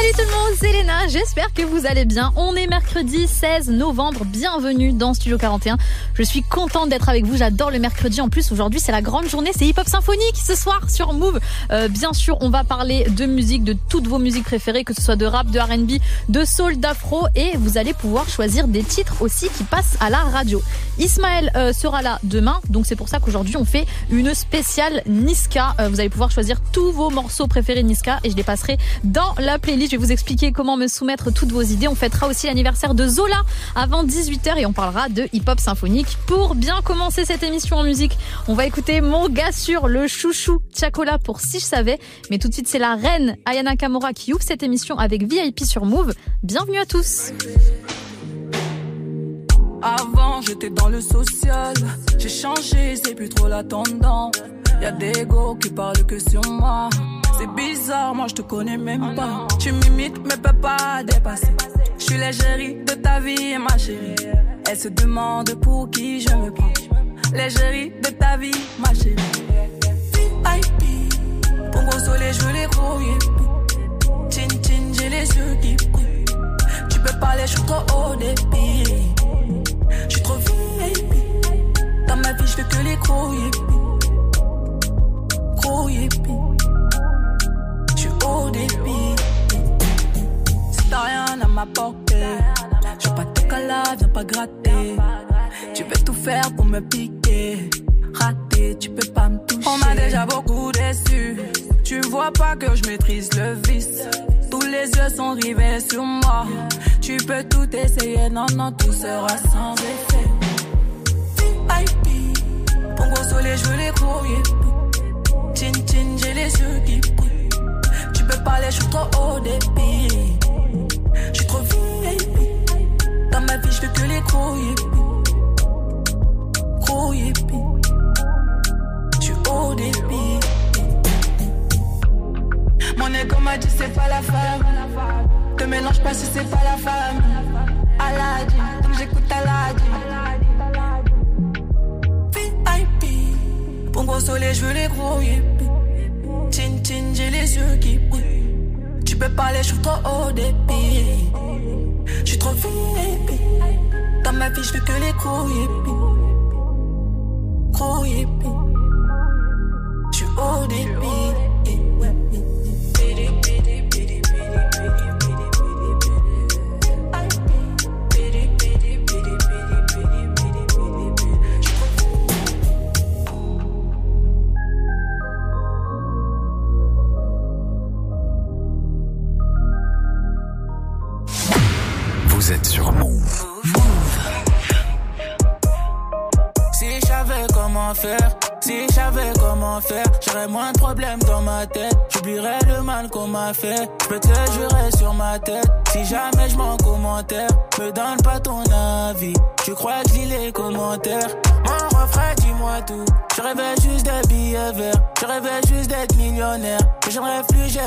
Salut tout le monde, c'est Léna, j'espère que vous allez bien. On est mercredi 16 novembre, bienvenue dans Studio 41. Je suis contente d'être avec vous, j'adore le mercredi. En plus, aujourd'hui, c'est la grande journée, c'est Hip Hop Symphonique ce soir sur Move. Euh, bien sûr, on va parler de musique, de toutes vos musiques préférées, que ce soit de rap, de R&B, de soul, d'afro, et vous allez pouvoir choisir des titres aussi qui passent à la radio. Ismaël euh, sera là demain, donc c'est pour ça qu'aujourd'hui, on fait une spéciale Niska. Euh, vous allez pouvoir choisir tous vos morceaux préférés Niska, et je les passerai dans la playlist je vais vous expliquer comment me soumettre toutes vos idées. On fêtera aussi l'anniversaire de Zola avant 18h et on parlera de hip-hop symphonique. Pour bien commencer cette émission en musique, on va écouter mon gars sur le chouchou Chacola pour si je savais. Mais tout de suite, c'est la reine Ayana Kamora qui ouvre cette émission avec VIP sur Move. Bienvenue à tous. Avant, j'étais dans le social. J'ai changé, c'est plus trop la tendance. Y'a des go qui parlent que sur moi. C'est bizarre, moi je te connais même pas. Tu m'imites, mais peux pas dépasser. Je suis l'égérie de ta vie, ma chérie. Elle se demande pour qui je me prends. L'égérie de ta vie, ma chérie. VIP, pour gros soleil, je les grouiller. Chin chin, j'ai les yeux qui brillent. Tu peux parler, je suis trop haut débit. Je suis trop VIP. Dans ma vie, je que les gros Gros Je suis au débit. T'as rien à m'apporter, je veux pas te caler, viens pas gratter. Tu veux tout faire pour me piquer. Raté, tu peux pas me toucher. On m'a déjà beaucoup déçu. Tu vois pas que je maîtrise le vice. Les yeux sont rivés sur moi. Tu peux tout essayer, non, non, tout sera sans effet. VIP, gros soleil, je veux les courrier. Chin chin, j'ai les yeux qui brillent. Tu peux parler, je suis trop haut débit. Je suis trop VIP. Dans ma vie, je veux que les. Gros yippies. Je suis haut débit. Mon ego m'a dit c'est pas la femme. Te mélange pas si c'est pas la femme. Aladji, donc j'écoute Aladji. VIP, pour gros soleil, je veux les gros yippies. Chin chin, j'ai les yeux qui brillent. Tu peux parler, je suis trop haut débit. Je suis trop VIP. Dans ma vie, je veux que les gros yippies. Gros yippies. Je haut fait. Je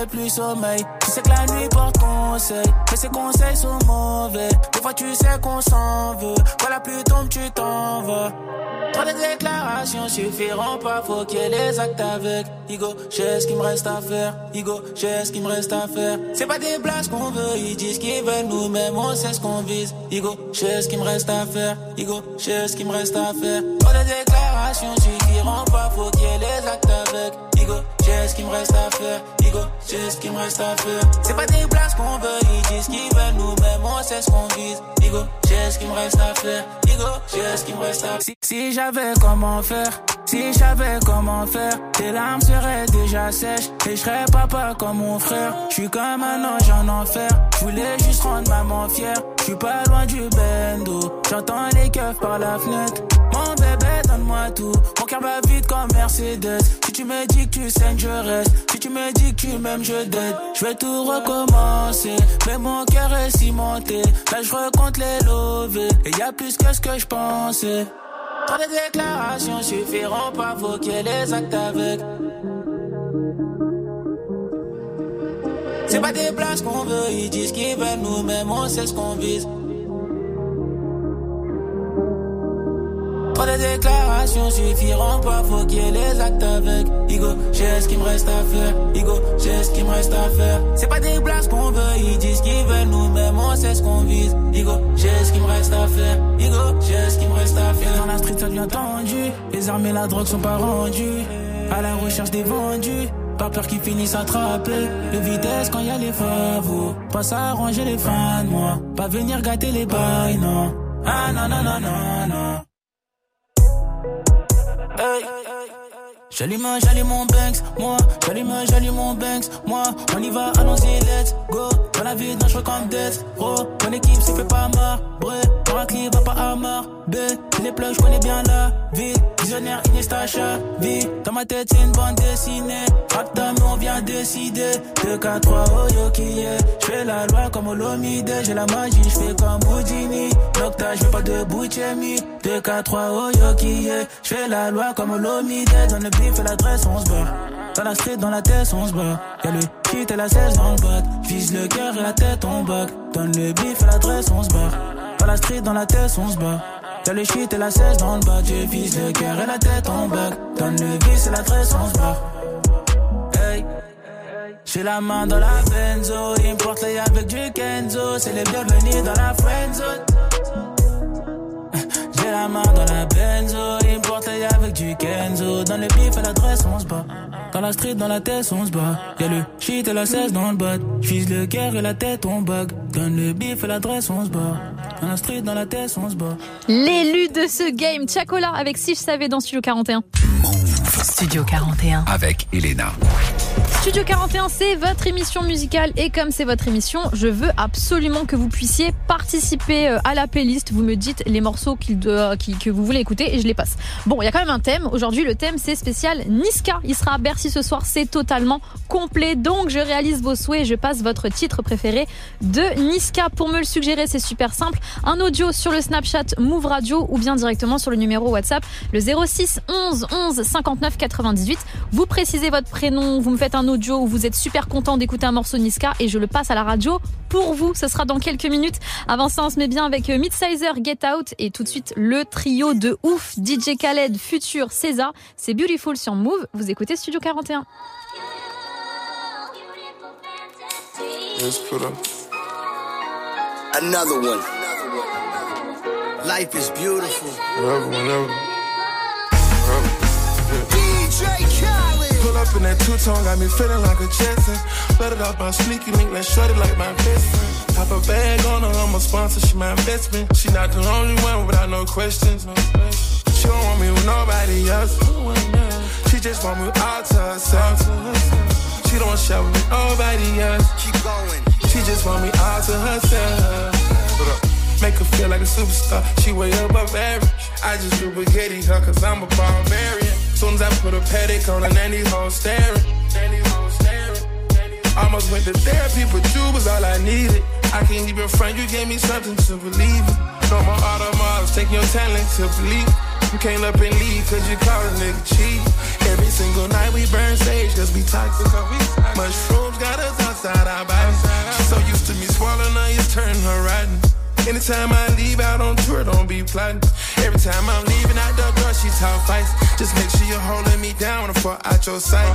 plus sommeil. Tu sais que la nuit porte conseil. Mais ces conseils sont mauvais. Des fois, tu sais qu'on s'en veut. La pluie tombe, tu t'en vas. Trop de déclarations suffiront pas, faut qu'il y ait les actes avec. Igo, j'ai ce qu'il me reste à faire. Igo, j'ai ce qu'il me reste à faire. C'est pas des blagues qu'on veut, ils disent qu'ils veulent nous-mêmes, on sait ce qu'on vise. Igo, j'ai ce qu'il me reste à faire. Igo, j'ai ce qu'il me reste à faire. Trop de déclarations suffiront pas, faut qu'il y ait les actes avec. Igo, j'ai ce qu'il me reste à faire. Igo, j'ai ce qu'il me reste à faire. C'est pas des blagues qu'on veut, ils disent qu'ils veulent nous-mêmes, on sait ce qu'on vise. Igo, j'ai ce qu'il me reste à faire. Igo, j'ai ce qu'il me reste à faire. Si, j'avais comment faire, si j'avais comment faire, tes larmes seraient déjà sèches et je serais papa comme mon frère. Je suis comme un ange en enfer, je voulais juste rendre maman fière. Je suis pas loin du bendo, j'entends les keufs par la fenêtre. Mon bébé, donne-moi tout. Mon cœur bat vite comme Mercedes. Si tu me dis que tu saignes, je reste. Si tu me dis que tu m'aimes, je t'aide. Je vais tout recommencer. Mais mon cœur est cimenté. Là, je recompte les lovés. Et y a plus que ce que je pensais. Trop de déclarations suffiront pas, ait les actes avec. C'est pas des places qu'on veut, ils disent qu'ils veulent nous-mêmes, on sait ce qu'on vise. Trop de déclarations suffiront pas, faut qu'il y ait les actes avec. Igo, j'ai ce qu'il me reste à faire. Igo, j'ai ce qu'il me reste à faire. C'est pas des blagues qu'on veut, ils disent qu'ils veulent nous-mêmes, on sait ce qu'on vise. Igo, j'ai ce qu'il me reste à faire. Igo, j'ai ce qu'il me reste à faire. Dans la street, ça devient tendu. Les armes et la drogue sont pas rendues. À la recherche des vendus. Pas peur qu'ils finissent attrapés. Le vitesse quand y a les favos. Pas s'arranger les fans, moi. Pas venir gâter les bails, non. Ah non, non, non, non, non. Hey. J'allume, j'allume mon Banks, moi. J'allume, j'allume mon Banks, moi. On y va, allons-y, let's go. Dans la vie, dangereux comme death, bro. Mon équipe se fait pas marre, bré. Dans la va pas à marre, B. Les plugs, j'connais bien la vie. Visionnaire, Iniesta, vie. Dans ma tête, c'est une bande dessinée. Rap mais on vient décider. 2, 4, 3, oh yo, qui est? J'fais la loi comme Olomide. J'ai la magie, j'fais comme Houdini. Nocta, j'fais pas de Bouchemi. 2, 4, 3, oh yo, qui est? J'fais la loi comme Olomide. Dans le bif et l'adresse, on se bat. Dans la street, dans la tête, on se bat. Y'a le kit et la 16 dans le bat. Vise le cœur et la tête, on bug. Donne le bif et l'adresse, on se bat. Dans la street, dans la tête, on se bat. Y'a le shit et la 16 dans le bas. Je vise le cœur et la tête, on bug. Donne le vis et l'adresse, on se bat. Hey. J'ai la main dans la benzo, importe les avec du Kenzo, c'est les bienvenus dans la friendzone. J'ai la main dans la benzo, importe-les avec du Kenzo, dans le bif et l'adresse on se bat. Dans la street, dans la tête, on se bat. Y'a le shit et la 16 dans le bas. J'vise le cœur et la tête, on bug. Donne le bif et l'adresse, on se bat. Dans la street, dans la tête, on se bat. L'élu de ce game, Chacola avec Si je savais dans Studio 41. Studio 41. Avec Elena. Studio 41, c'est votre émission musicale et comme c'est votre émission, je veux absolument que vous puissiez participer euh, à la playlist. Vous me dites les morceaux que vous voulez écouter et je les passe. Bon, il y a quand même un thème. Aujourd'hui, le thème c'est spécial Niska. Il sera à Bercy ce soir, c'est totalement complet. Donc, je réalise vos souhaits et je passe votre titre préféré de Niska. Pour me le suggérer, c'est super simple. Un audio sur le Snapchat Move Radio ou bien directement sur le numéro WhatsApp, le 06 11 11 59 98. Vous précisez votre prénom, vous me faites un audio où vous êtes super content d'écouter un morceau Niska et je le passe à la radio pour vous. Ce sera dans quelques minutes. Avant ça, on se met bien avec euh, Midsizer, Get Out et tout de suite le trio de ouf DJ Khaled, Future, César. C'est Beautiful sur Move. Vous écoutez Studio 41. Another one. Life is beautiful. Up in that two-tone, got me feeling like a Jetson. Let it up my sneaky link, let's shut it like my best friend. Pop a bag on her, I'm a sponsor, she my investment. She not the only one without no questions. No questions. She don't want me with nobody else. She just want me all to herself. She don't share with nobody else. Keep going. She just want me all to herself. Make her feel like a superstar. She way above average. I just do spaghetti her cause I'm a barbarian. Soon as I put a paddock on her, nanny home staring. Almost went to therapy, but you was all I needed. I can't even front, you gave me something to believe in. No more automobiles, take your talent to believe. You can't up and leave cause you call a nigga cheat. Every single night we burn sage cause we toxic. Mushrooms got us outside our bodies. She's so used to me swallowing her, it's turning her rotten. Anytime I leave out on tour, don't be plotting. Every time I'm leaving out the door, she talk fights. Just make sure you're holding me down before out your sight.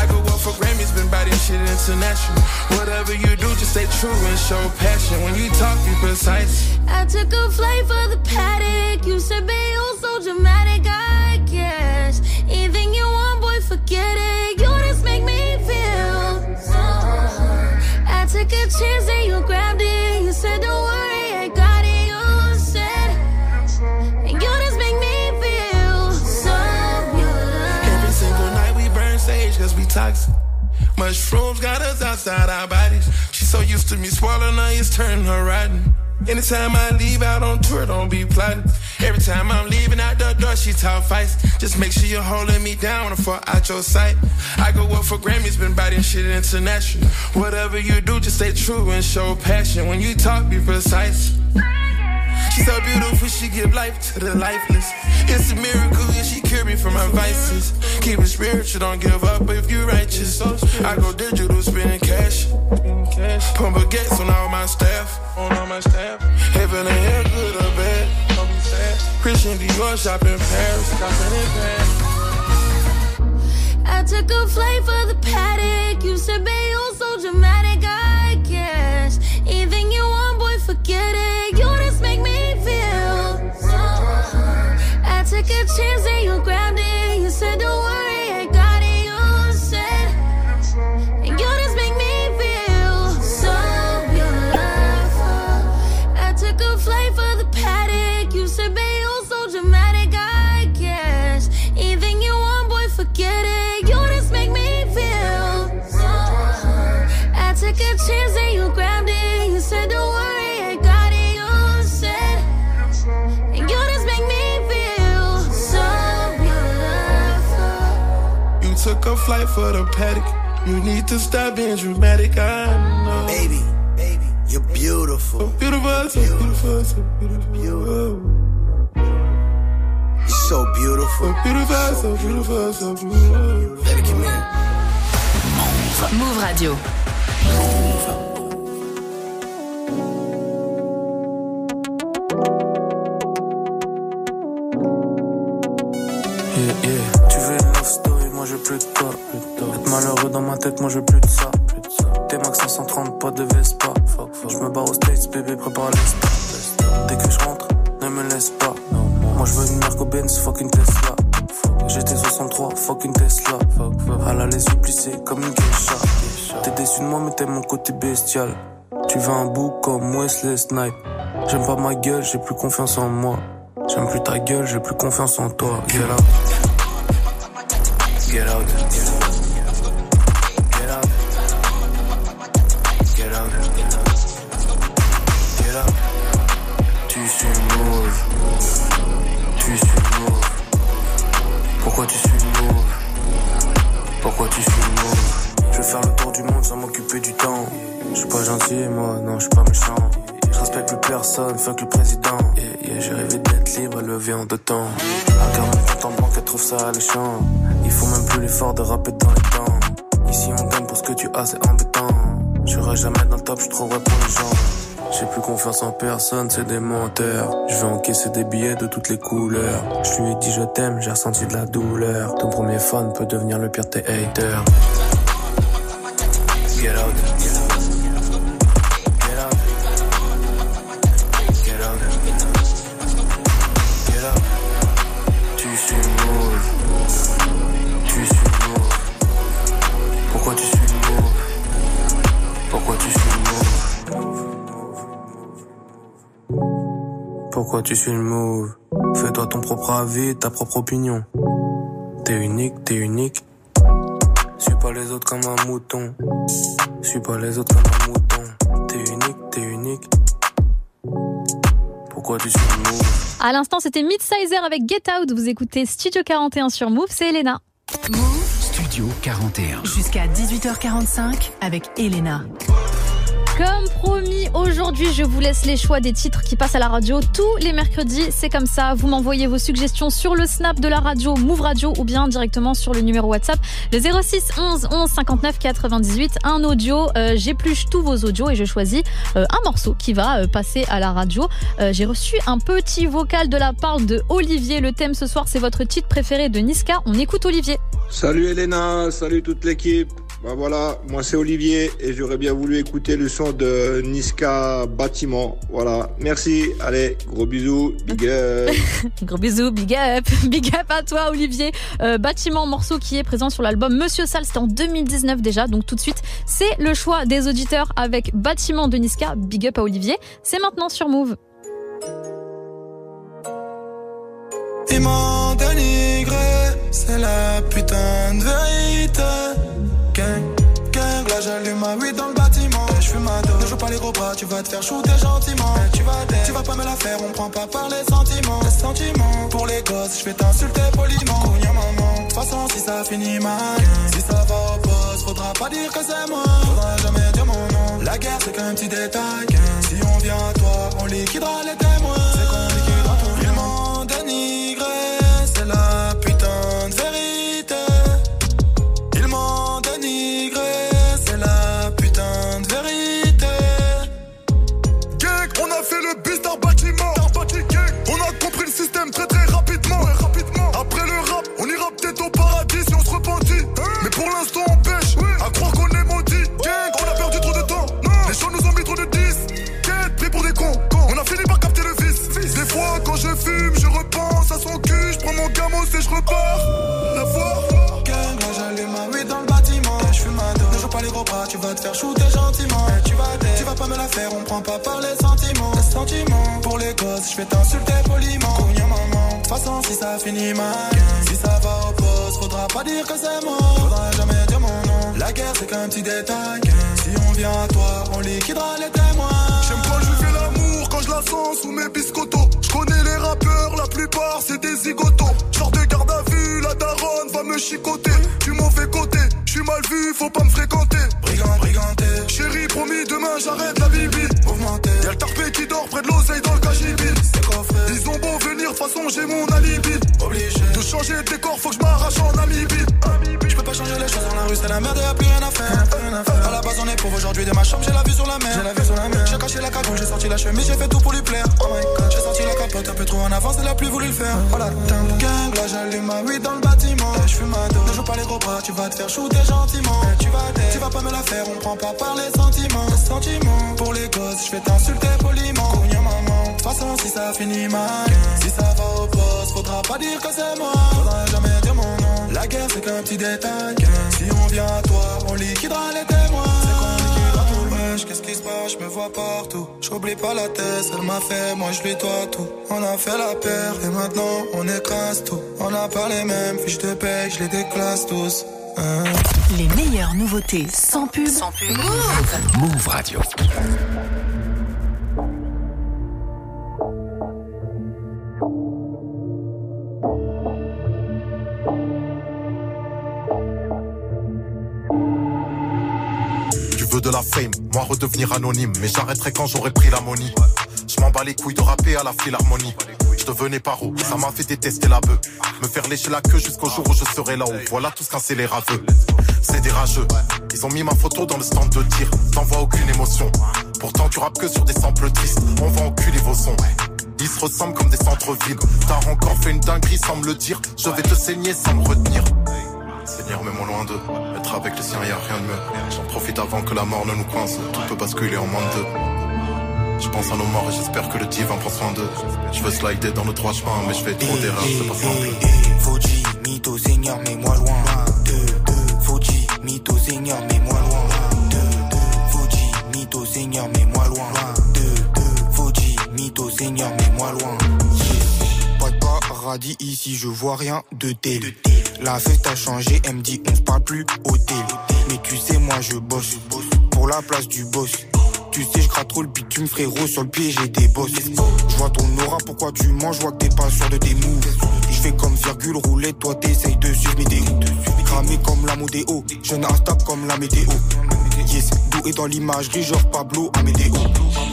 I go up for Grammys, been body shit international. Whatever you do, just stay true and show passion. When you talk, be precise. I took a flight for the paddock. You said, be oh so dramatic, I guess. Anything you want, boy, forget it. You just make me feel. I took a chance and you grabbed we toxic. Mushrooms got us outside our bodies. She's so used to me swallowing her, it's turning her rotten. Anytime I leave out on tour, don't be plotting. Every time I'm leaving out the door, she talk fights. Just make sure you're holding me down before out your sight. I go up for Grammys, been biting shit international. Whatever you do, just stay true and show passion. When you talk, be precise. She's so beautiful, she give life to the lifeless. It's a miracle, yeah, she cure me from my vices. Keep it spiritual, don't give up if you righteous. I go digital, spending cash. Pump baguettes on all my staff. On all my staff. Heaven and hell, good or bad. Christian Dior, shop in Paris. Shopping in Paris. I took a flight for the paddock. You said, babe, you're so dramatic. I guess anything you want, boy, forget it. Flight for the paddock. You need to stop being dramatic. I know. Baby, baby, you're beautiful. So beautiful, so beautiful, so beautiful. You're so beautiful. So beautiful, so beautiful, so beautiful. Baby, come here. Move Radio. Veux plus de toi. Être malheureux dans ma tête, moi je veux plus de ça. T'es max 530, pas de Vespa. Je me barre au States, bébé, prépare les Dès que je rentre, ne me laisse pas. Moi je veux une Merco Benz, fuck une Tesla. J'étais 63, fuck une Tesla. La les yeux plissés comme une geisha. T'es déçu de moi, mais t'aimes mon côté bestial. Tu veux un bout comme Wesley Snipe. J'aime pas ma gueule, j'ai plus confiance en moi. J'aime plus ta gueule, j'ai plus confiance en toi. Get out. Get out. Get out. Get out. Tu suis mauve. Tu suis mauve. Pourquoi tu suis mauve Pourquoi tu suis mauve Je vais faire le tour du monde sans m'occuper du temps. Je suis pas gentil, moi, non, je suis pas méchant. Respecte plus personne, fuck le président. Yeah, yeah, j'ai rêvé d'être libre, levé en deux temps. Regarde mon compte en banque, elle trouve ça alléchant. Il faut même plus l'effort de rapper dans les temps. Ici on donne pour ce que tu as, c'est embêtant. Je serai jamais dans le top, je vrai pour les gens. J'ai plus confiance en personne, c'est des menteurs. Je vais encaisser des billets de toutes les couleurs. Je lui ai dit je t'aime, j'ai ressenti de la douleur. Ton premier fan peut devenir le pire de tes haters. Get out. Pourquoi tu suis le mauve? Fais-toi ton propre avis, ta propre opinion. T'es unique, t'es unique. Suis pas les autres comme un mouton. Suis pas les autres comme un mouton. T'es unique, t'es unique. Pourquoi tu suis le mauve? À l'instant, c'était Midsizer avec Get Out. Vous écoutez Studio 41 sur Move, c'est Elena. Studio 41. Jusqu'à 18h45 avec Elena. Comme promis, aujourd'hui, je vous laisse les choix des titres qui passent à la radio tous les mercredis. C'est comme ça. Vous m'envoyez vos suggestions sur le snap de la radio Move Radio ou bien directement sur le numéro WhatsApp le 06 11 11 59 98. Un audio. Euh, J'épluche tous vos audios et je choisis euh, un morceau qui va euh, passer à la radio. J'ai reçu un petit vocal de la part de Olivier. Le thème ce soir, c'est votre titre préféré de Niska. On écoute Olivier. Salut Elena, salut toute l'équipe. Bah voilà, moi c'est Olivier et j'aurais bien voulu écouter le son de Niska Bâtiment. Voilà, merci. Allez, gros bisous, big up. Gros bisous, big up, big up à toi Olivier. Euh, bâtiment morceau qui est présent sur l'album Monsieur Sale, c'était en 2019 déjà, donc tout de suite c'est le choix des auditeurs avec Bâtiment de Niska, big up à Olivier. C'est maintenant sur Move. Ils m'ont dénigré, c'est la putain de vérité. J'allume ma weed dans le bâtiment. Je fume ma dose, ne joue pas les gros bras, tu vas te faire shooter gentiment. Tu vas tu vas pas me la faire, on prend pas par les sentiments. Les sentiments, pour les gosses, je vais t'insulter poliment. Cogna maman, de toute façon si ça finit mal, si ça va au poste, faudra pas dire que c'est moi. Faudra jamais dire mon nom. La guerre c'est qu'un petit détail, si on vient à toi, on liquidera les témoins. Gamos et je repars. La voir. Gang, là j'allume ma dans le bâtiment. Je fume ma dos. Ne joue pas les gros bras, tu vas te faire shooter gentiment. Tu vas, tu vas pas me la faire, on prend pas par les sentiments. Les sentiments. Pour les gosses, je vais t'insulter poliment. Combien maman. De toute façon, si ça finit mal, si ça va au poste, faudra pas dire que c'est moi. Faudra jamais dire mon nom. La guerre, c'est qu'un petit détail. Si on vient à toi, on liquidera les témoins. J'aime quand je fais l'amour, quand je la sens sous mes biscottos. Faut pas me fréquenter. Brigand, briganté. Chérie, promis, demain j'arrête la bibi. Mouvementé. Y'a le tarpé qui dort près de l'oseille dans le cagibi. C'est coffré. Ils ont beau venir, de façon j'ai mon alibi. Obligé. De changer de décor, faut que je m'arrache en Namibie. Je peux pas changer les choses dans la rue, c'est la merde, y'a plus rien à faire. À la base, on est pauvre aujourd'hui de ma chambre, j'ai la vue sur la mer. J'ai la vue sur la mer. J'ai caché la cagoule, j'ai sorti la chemise, j'ai fait tout pour lui plaire. Oh my god, j'ai sorti la capote un peu trop en avance, elle a plus voulu le faire. Voilà, gang, là j'allume ma weed dans le bâtiment. Je fume ma dos, ne joue pas les gros bras, tu vas te faire shooter gentiment. Tu vas, tu vas pas me la faire, on prend pas par les sentiments. Les sentiments, pour les gosses, je vais t'insulter poliment. Cognons maman, de toute façon, si ça finit mal, si ça va au poste, faudra pas dire que c'est moi. Faudra jamais dire mon nom. La guerre, c'est qu'un petit détail. Si on vient à toi, on liquidera les témoins. Qu'est-ce qui se passe? Je me vois partout. J'oublie pas la tête, elle m'a fait, moi je lui dois tout. On a fait la paire et maintenant on écrase tout. On n'a pas les mêmes fiches de paye, je les déclasse tous. Hein. Les meilleures nouveautés sans pub. Sans pub. Move Radio. Tu veux de la fame, moi redevenir anonyme, mais j'arrêterai quand j'aurai pris la money. Je m'en bats les couilles de rapper à la philharmonie. Je devenais paro, ça m'a fait détester la bœuf. Me faire lécher la queue jusqu'au jour où je serai là-haut. Voilà tout ce qu'un les raveux. C'est des rageux. Ils ont mis ma photo dans le stand de tir. T'en vois aucune émotion. Pourtant tu rappes que sur des samples tristes. On va enculer vos sons. Ils se ressemblent comme des centres-villes. T'as encore fait une dinguerie sans me le dire. Je vais te saigner sans me retenir. Seigneur, mets-moi loin d'eux. Être avec les siens, y a rien de mieux. J'en profite avant que la mort ne nous coince. Tout peut basculer en moins de deux. Je pense à nos morts et j'espère que le divin prend soin d'eux. Je veux slider dans le droit chemin, mais je fais trop d'erreurs, c'est pas simple. Fauji, mytho, Seigneur, mets-moi loin. Deux, deux. Fauji, mytho, Seigneur, mets-moi loin. Deux, deux. Fauji, mytho, Seigneur, mets-moi loin. Deux, deux. Fauji, mytho, Seigneur, mets-moi loin. Pas de paradis ici, je vois rien de tel. La fête a changé, elle me dit on se parle plus hôtel. Mais tu sais, moi je bosse pour la place du boss. Tu sais, je gratte trop le bitume, frérot. Sur le pied, j'ai des bosses. Je vois ton aura, pourquoi tu mens? Je vois que t'es pas sûr de tes moves. Je fais comme virgule roulette, toi t'essayes de suivre mes déos. Cramé comme la modéo, jeune instable comme la météo. Yes, doué dans l'imagerie, genre Pablo Amédéo.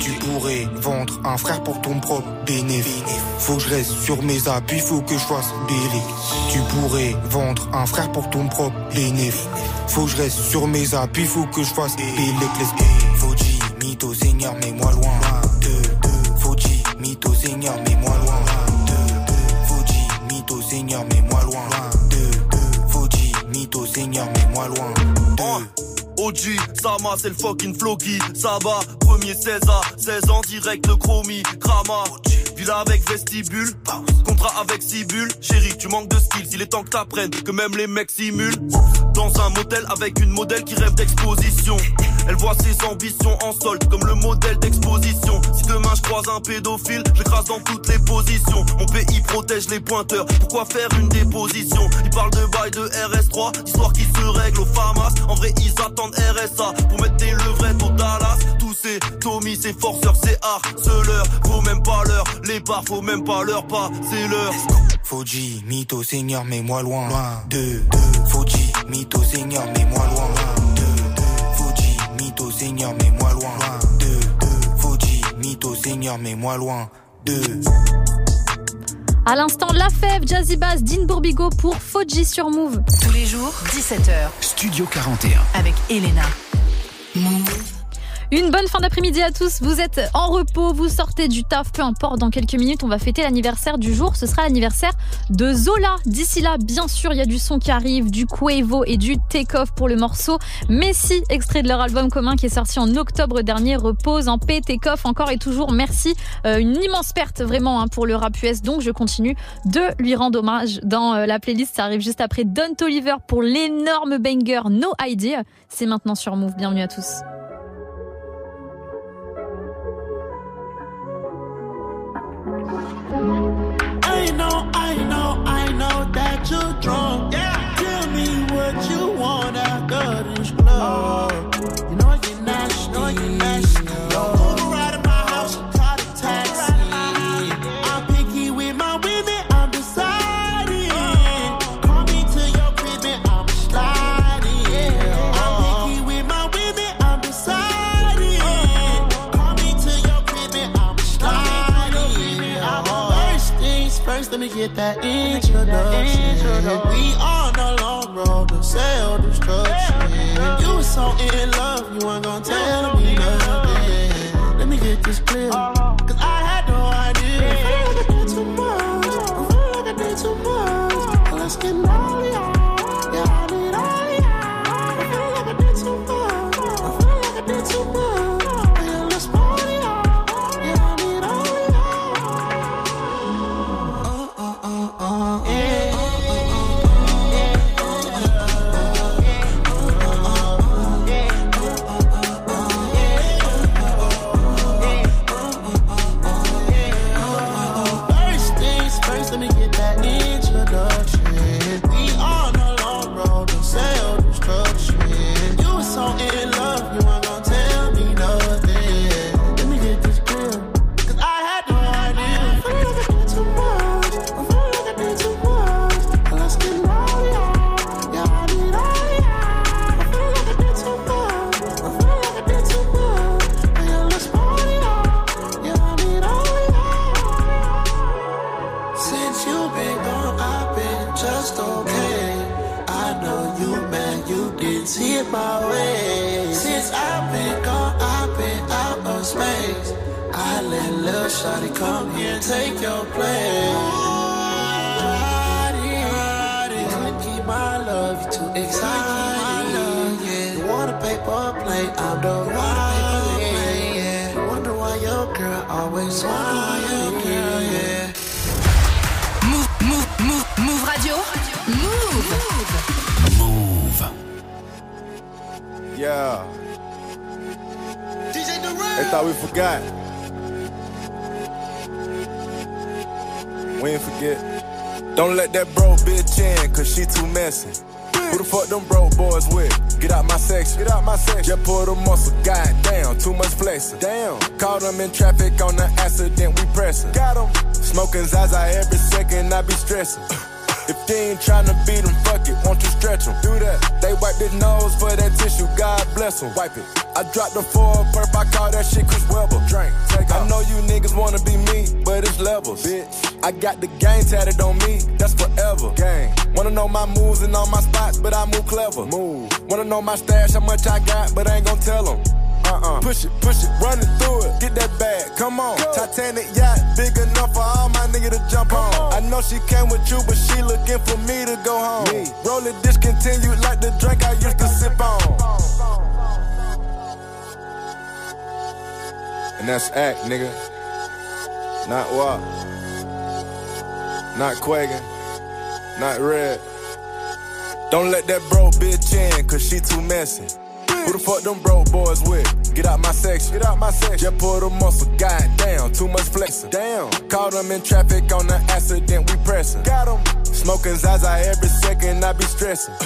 Tu pourrais vendre un frère pour ton propre bénéfice. Faut que je reste sur mes appuis, faut que je fasse bélé. Tu pourrais vendre un frère pour ton propre bénéfice. Faut que je reste sur mes appuis, faut que je fasse bélé. Fauji, mytho, Seigneur, mets-moi loin. Deux. Fauji, mytho, Seigneur, mets-moi loin. Deux. Fauji, mytho, Seigneur, mets-moi loin. Deux. Fauji, mytho, Seigneur, mets-moi loin. OG, Sama, c'est le fucking Floki. Saba, premier 16 à 16 ans, direct le chromie. Krama, villa avec vestibule. Contrat avec Cibule. Chérie, tu manques de skills, il est temps que t'apprennes que même les mecs simulent. Dans un motel avec une modèle qui rêve d'exposition. Elle voit ses ambitions en solde comme le modèle d'exposition. Si demain je croise un pédophile, je crase dans toutes les positions. Mon pays protège les pointeurs, pourquoi faire une déposition? Ils parlent de bail de RS3, d'histoire qui se règle aux FAMAS. En vrai, ils attendent RSA pour mettre des levrettes au Dallas. Tous ces Tommy, ces forceurs, c'est harceleurs. Faut même pas leur les barres, faut même pas leur pas, c'est leur. Fauji, mytho, Seigneur, mets-moi loin. Deux, deux. Fauji, mytho, Seigneur, mets-moi loin. Seigneur, mets-moi loin. Deux, deux. Fauji, mytho, Seigneur, mets-moi loin. Deux. À l'instant, La Fève, Jazzy Bass, Dean Bourbigo pour Foji sur Move. Tous les jours, 17h. Studio 41. Avec Elena. Une bonne fin d'après-midi à tous. Vous êtes en repos, vous sortez du taf, peu importe. Dans quelques minutes, on va fêter l'anniversaire du jour. Ce sera l'anniversaire de Zola. D'ici là, bien sûr, il y a du son qui arrive, du Quavo et du Take-Off pour le morceau Messi, extrait de leur album commun qui est sorti en octobre dernier. Repose en paix, Take-Off encore et toujours. Merci. Euh, une immense perte vraiment hein, pour le rap US. Donc, je continue de lui rendre hommage dans euh, la playlist. Ça arrive juste après Don Toliver pour l'énorme banger No Idea. C'est maintenant sur Move. Bienvenue à tous. I know, I know, I know that you're drunk. Yeah. Tell me what you want after this club. You know I get nasty. You know I get nasty. Get that introduction. We on a long road to self destruction. You was so in love, you weren't gonna tell me nothing. Let me get this clear. Cause I thought we forgot. We ain't forget. Don't let that bro bitch in, cause she too messy. Who the fuck them broke boys with? Get out my section. Get out my section. Just pull the muscle. God damn, too much flexing. Damn. Caught them in traffic on the accident, we pressin'. Got them. Smoking Zaza every second, I be stressing. If they ain't tryna beat them, fuck it, won't you stretch them? Do that. They wipe their nose for that tissue, God bless them. Wipe it. I dropped the four perp, I call that shit Chris Webber. Drink, take I know you niggas wanna be me, but it's levels. Bitch. I got the game tatted on me, that's forever. Gang. Wanna know my moves and all my spots, but I move clever. Move. Wanna know my stash, how much I got, but I ain't gon' tell them. Uh-uh. Push it, push it, run it through it. Get that bag, come on. Titanic yacht, big enough for all my niggas to jump on. I know she came with you, but she looking for me to go home. Me. Roll it discontinued like the drink I used to sip on. And that's act, nigga. Not what? Not Quagan. Not red. Don't let that bro bitch in, cause she too messy. Who the fuck them broke boys with? Get out my section. Get out my section. Just pull the muscle. God damn, too much flexing. Damn. Caught them in traffic on the accident, we pressin'. Got them. Smoking Zaza every second, I be stressing.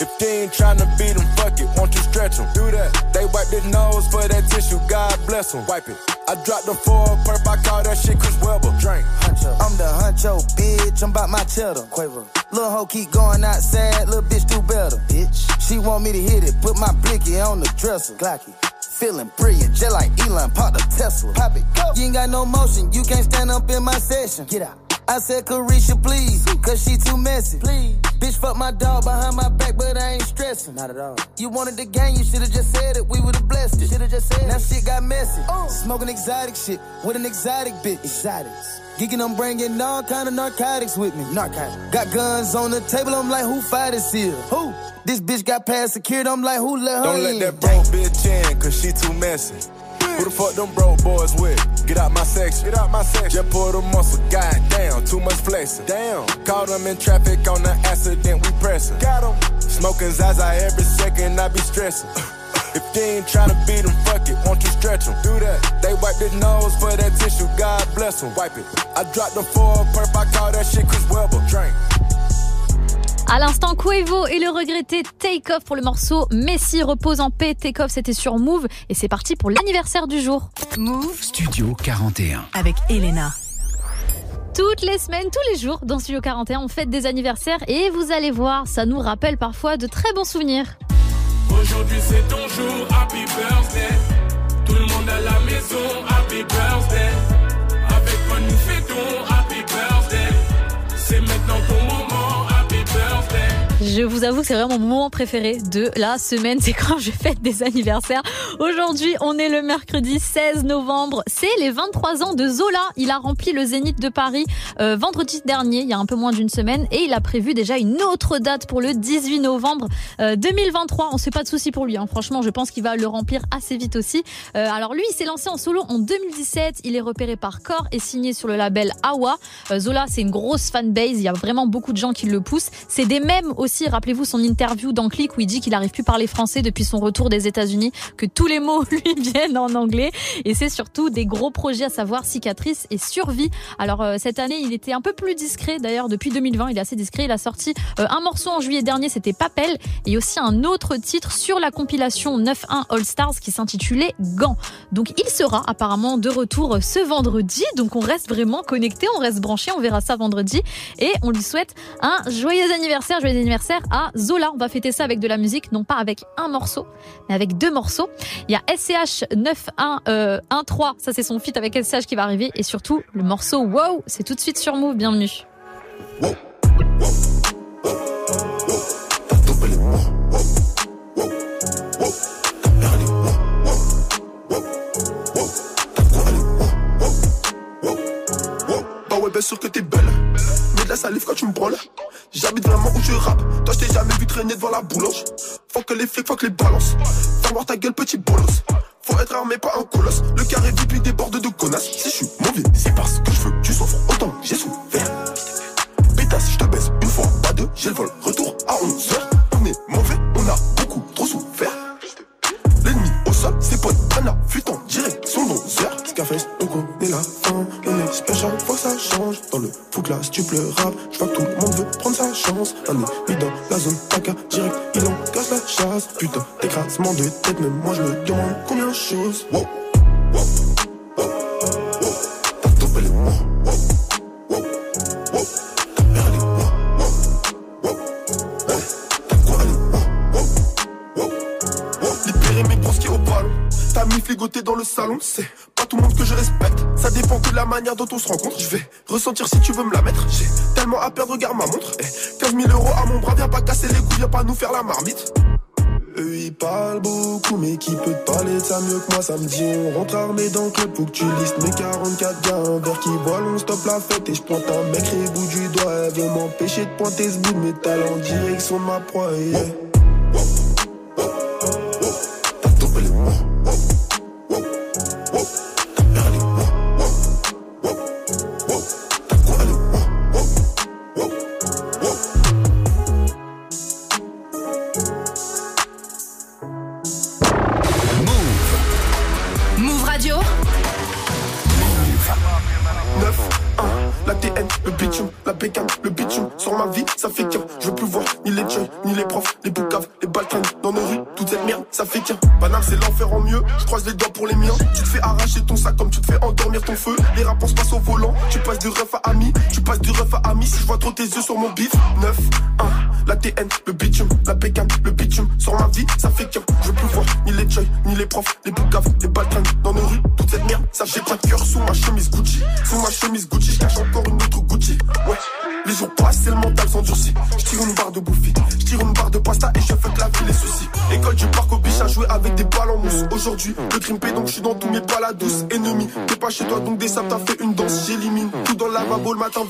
If they ain't tryna beat them, fuck it, won't you stretch them? Do that. They wipe their nose for that tissue, God bless them. Wipe it. I dropped the four perp, I call that shit Chris Webber. Drink. I'm the huncho, bitch. I'm about my cheddar. Quaver. Little hoe keep going outside, little bitch do better. Bitch. She want me to hit it, put my blicky on the dresser. Glocky. Feeling brilliant, just like Elon, pop the Tesla. Pop it, go. You ain't got no motion, you can't stand up in my session. Get out. I said, Carisha, please, cause she too messy. Please. Bitch, fuck my dog behind my back, but I ain't stressing. Not at all. You wanted the gang, you should've just said it. We would've blessed it. Should've just said now it. Now shit got messy. Uh. Smoking exotic shit with an exotic bitch. Exotics. Geeking, I'm bringing all kind of narcotics with me. Narcotics. Got guns on the table, I'm like, who fight is here? Who? This bitch got past security, I'm like, who let her Don't in? let that broke bitch in, cause she too messy. Who the fuck them broke boys with? Get out my section. Get out my section. Just pull the muscle. God damn, too much flexing. Damn. Caught them in traffic on the accident, we pressing. Got them. Smoking Zaza every second, I be stressing. If you ain't tryna beat them, fuck it, won't you stretch them? Do that. They wipe their nose for that tissue, God bless them. Wipe it. I dropped them for a perp, I call that shit Chris Webber. Drink. À l'instant, Quavo et le regretté Take Off pour le morceau Messi repose en paix. Take Off, c'était sur Move et c'est parti pour l'anniversaire du jour. Move Studio 41. avec Elena. Toutes les semaines, tous les jours, dans Studio 41, on fête des anniversaires et vous allez voir, ça nous rappelle parfois de très bons souvenirs. Aujourd'hui c'est ton jour, happy birthday. Tout le monde à la maison, happy birthday. Je vous avoue que c'est vraiment mon moment préféré de la semaine, c'est quand je fête des anniversaires. Aujourd'hui, on est le mercredi 16 novembre. C'est les 23 ans de Zola. Il a rempli le Zénith de Paris euh, vendredi dernier, il y a un peu moins d'une semaine, et il a prévu déjà une autre date pour le 18 novembre euh, 2023. On se fait pas de soucis pour lui. Hein. Franchement, je pense qu'il va le remplir assez vite aussi. Euh, alors lui, il s'est lancé en solo en 2017. Il est repéré par Core et signé sur le label Awa. Euh, Zola, c'est une grosse fanbase. Il y a vraiment beaucoup de gens qui le poussent. C'est des mêmes aussi. Rappelez-vous son interview dans Click où il dit qu'il arrive plus parler français depuis son retour des États-Unis, que tous les mots lui viennent en anglais. Et c'est surtout des gros projets à savoir cicatrice et survie. Alors euh, cette année, il était un peu plus discret. D'ailleurs, depuis 2020, il est assez discret. Il a sorti euh, un morceau en juillet dernier, c'était Papel, et aussi un autre titre sur la compilation 9-1 All Stars qui s'intitulait Gant. Donc il sera apparemment de retour ce vendredi. Donc on reste vraiment connecté, on reste branché, on verra ça vendredi. Et on lui souhaite un joyeux anniversaire, joyeux anniversaire à Zola. On va fêter ça avec de la musique, non pas avec un morceau, mais avec deux morceaux. Il y a SCH 9113, euh, 1-3, ça c'est son feat avec SCH qui va arriver. Et surtout, le morceau Wow, c'est tout de suite sur Move, bienvenue. Bah bien sûr. De la salive quand tu me branles. J'habite vraiment où je rappe. Toi, je t'ai jamais vu traîner devant la boulange. Faut que les flics, faut que les balances. Fais voir ta gueule, petit bolos. Faut être armé, pas un colosse. Le carré vip, il déborde de connasses. Si je suis mauvais, c'est parce que je veux tu souffres autant. J'ai souffert. Pétasse, je te baisse une fois, pas deux. J'ai le vol, retour à 11h. On est mauvais, on a beaucoup trop souffert. L'ennemi au sol, ses potes, Anna, fuite en direction d'Onzer. Scarface, on connaît la fin. On est special, faut que ça change. Dans le si tu pleures rap, je vois que tout le monde veut prendre sa chance. Un ennemi dans la zone AK, direct, il engage la chasse. Putain, écrasement de tête, même moi je me demande combien de choses. Wow. Fligoté dans le salon, c'est pas tout le monde que je respecte. Ça dépend que de la manière dont on se rencontre. Je vais ressentir si tu veux me la mettre. J'ai tellement à perdre, regarde ma montre. Eh, 15 000 euros à mon bras, viens pas casser les couilles, viens pas nous faire la marmite. Eux ils parlent beaucoup, mais qui peut te parler de ça mieux que moi Samedi on rentre armé dans le club, faut que tu listes mes 44 gars Un verre qui voile, on stoppe la fête Et je pointe un mec bout du doigt Elle veut m'empêcher de pointer ce bout de métal en direction de ma proie.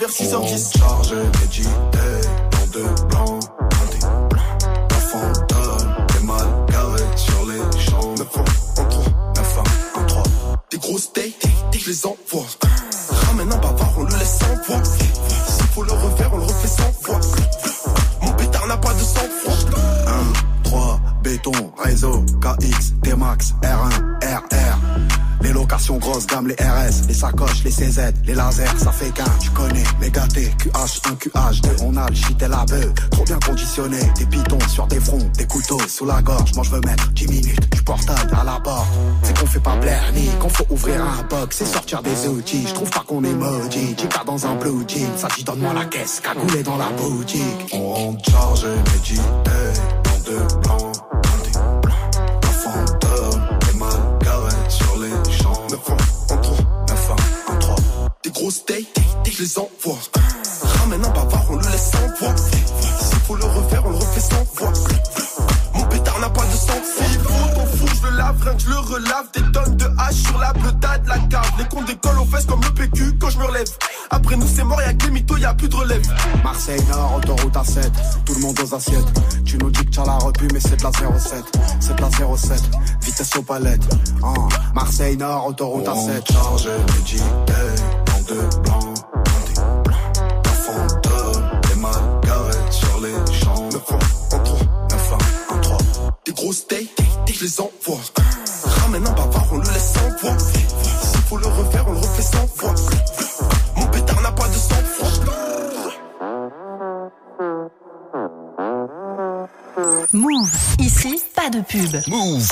Uber 610. Chargé des gilets, dans deux blancs, dans fantôme, t'es mal garé sur les champs. 9 1 en 3, 9 1 en Des grosses têtes, je les envoie. Ramène un bavard, on le laisse sans voix. S'il faut le refaire, on le refait sans voix. Mon pétard n'a pas de sang-froid. 1, 3, béton, réseau, KX, T-Max, R1, RR. Les locations grosses gamme, les RS, les sacoches, les CZ, les la gorge, moi je veux mettre 10 minutes du portable à la porte. C'est qu'on fait pas plaire ni qu'on faut ouvrir un box, c'est sortir des outils. Je trouve pas qu'on est maudit, j'ai pas dans un blue jean. Ça dit donne-moi la caisse, cagoulée dans la boutique. On charge mes Maynard, autoroute 7 charge les JA, dans de blanc, la fantôme, margarettes sur les champs. 9 1 en 3, 9 1 en 3. Des grosses dates, je les envoie. Ramène un bavard, on le laisse sans voix. S'il faut le refaire, on le refait sans fois. Mon pétard n'a pas de sang froid. Move. Ici, pas de pub. Move.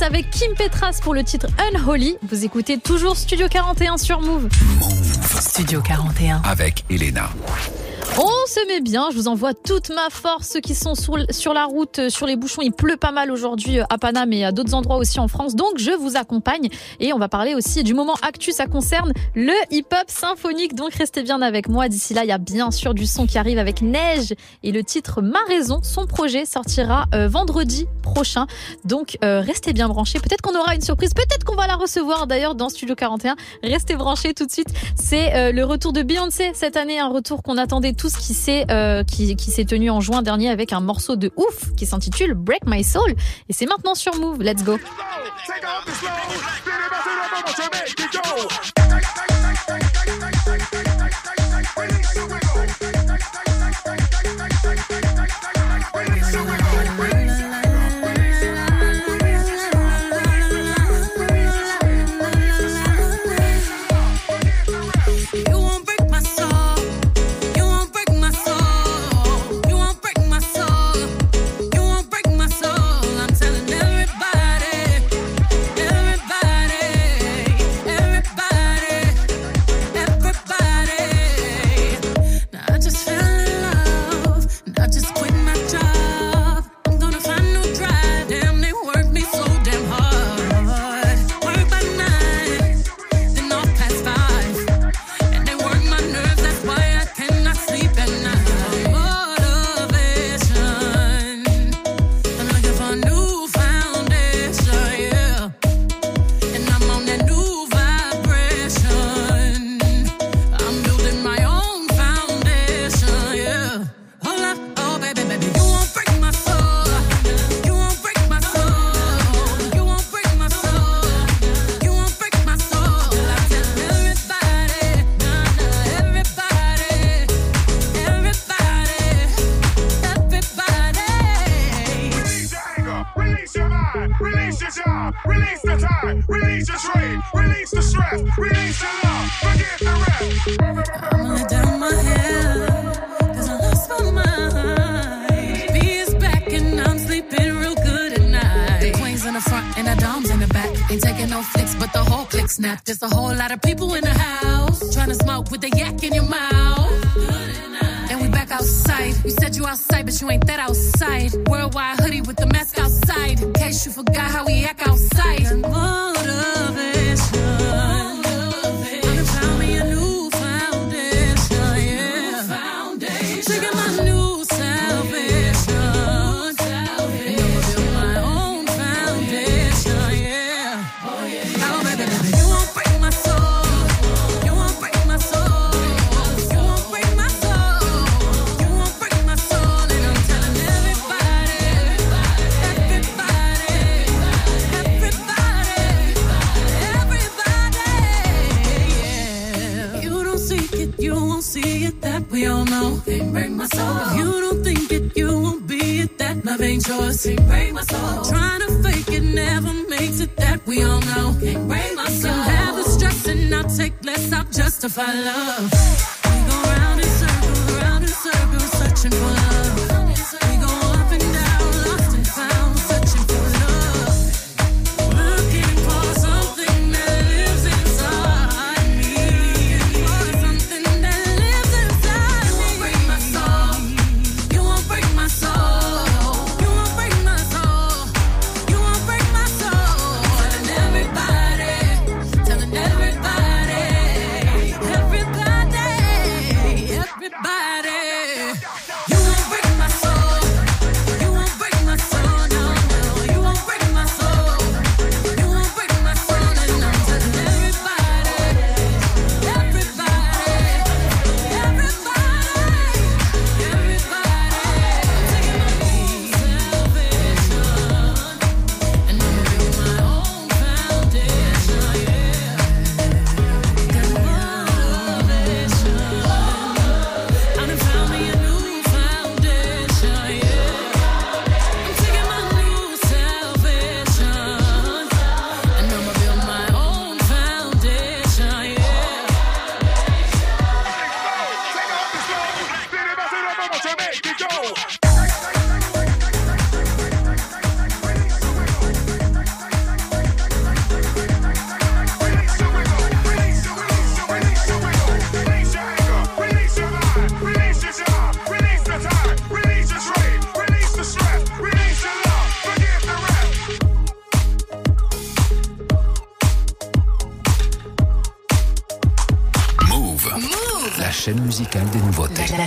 Avec Kim Petras pour le titre Unholy. Vous écoutez toujours Studio 41 sur Move. Move. Studio 41 avec Elena semez bien. Je vous envoie toute ma force. Ceux qui sont sur, sur la route, euh, sur les bouchons, il pleut pas mal aujourd'hui euh, à Paname et à d'autres endroits aussi en France. Donc, je vous accompagne. Et on va parler aussi du moment actu. Ça concerne le hip-hop symphonique. Donc, restez bien avec moi. D'ici là, il y a bien sûr du son qui arrive avec Neige et le titre Ma raison. Son projet sortira euh, vendredi prochain. Donc, restez bien branchés. Peut-être qu'on aura une surprise. Peut-être qu'on va la recevoir d'ailleurs dans Studio 41. Restez branchés tout de suite. C'est le retour de Beyoncé cette année. Un retour qu'on attendait tous qui s'est euh, qui, s'est tenu en juin dernier avec un morceau de ouf qui s'intitule Break My Soul. Et c'est maintenant sur Move. Let's go. lot of people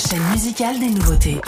chaîne musicale des nouveautés.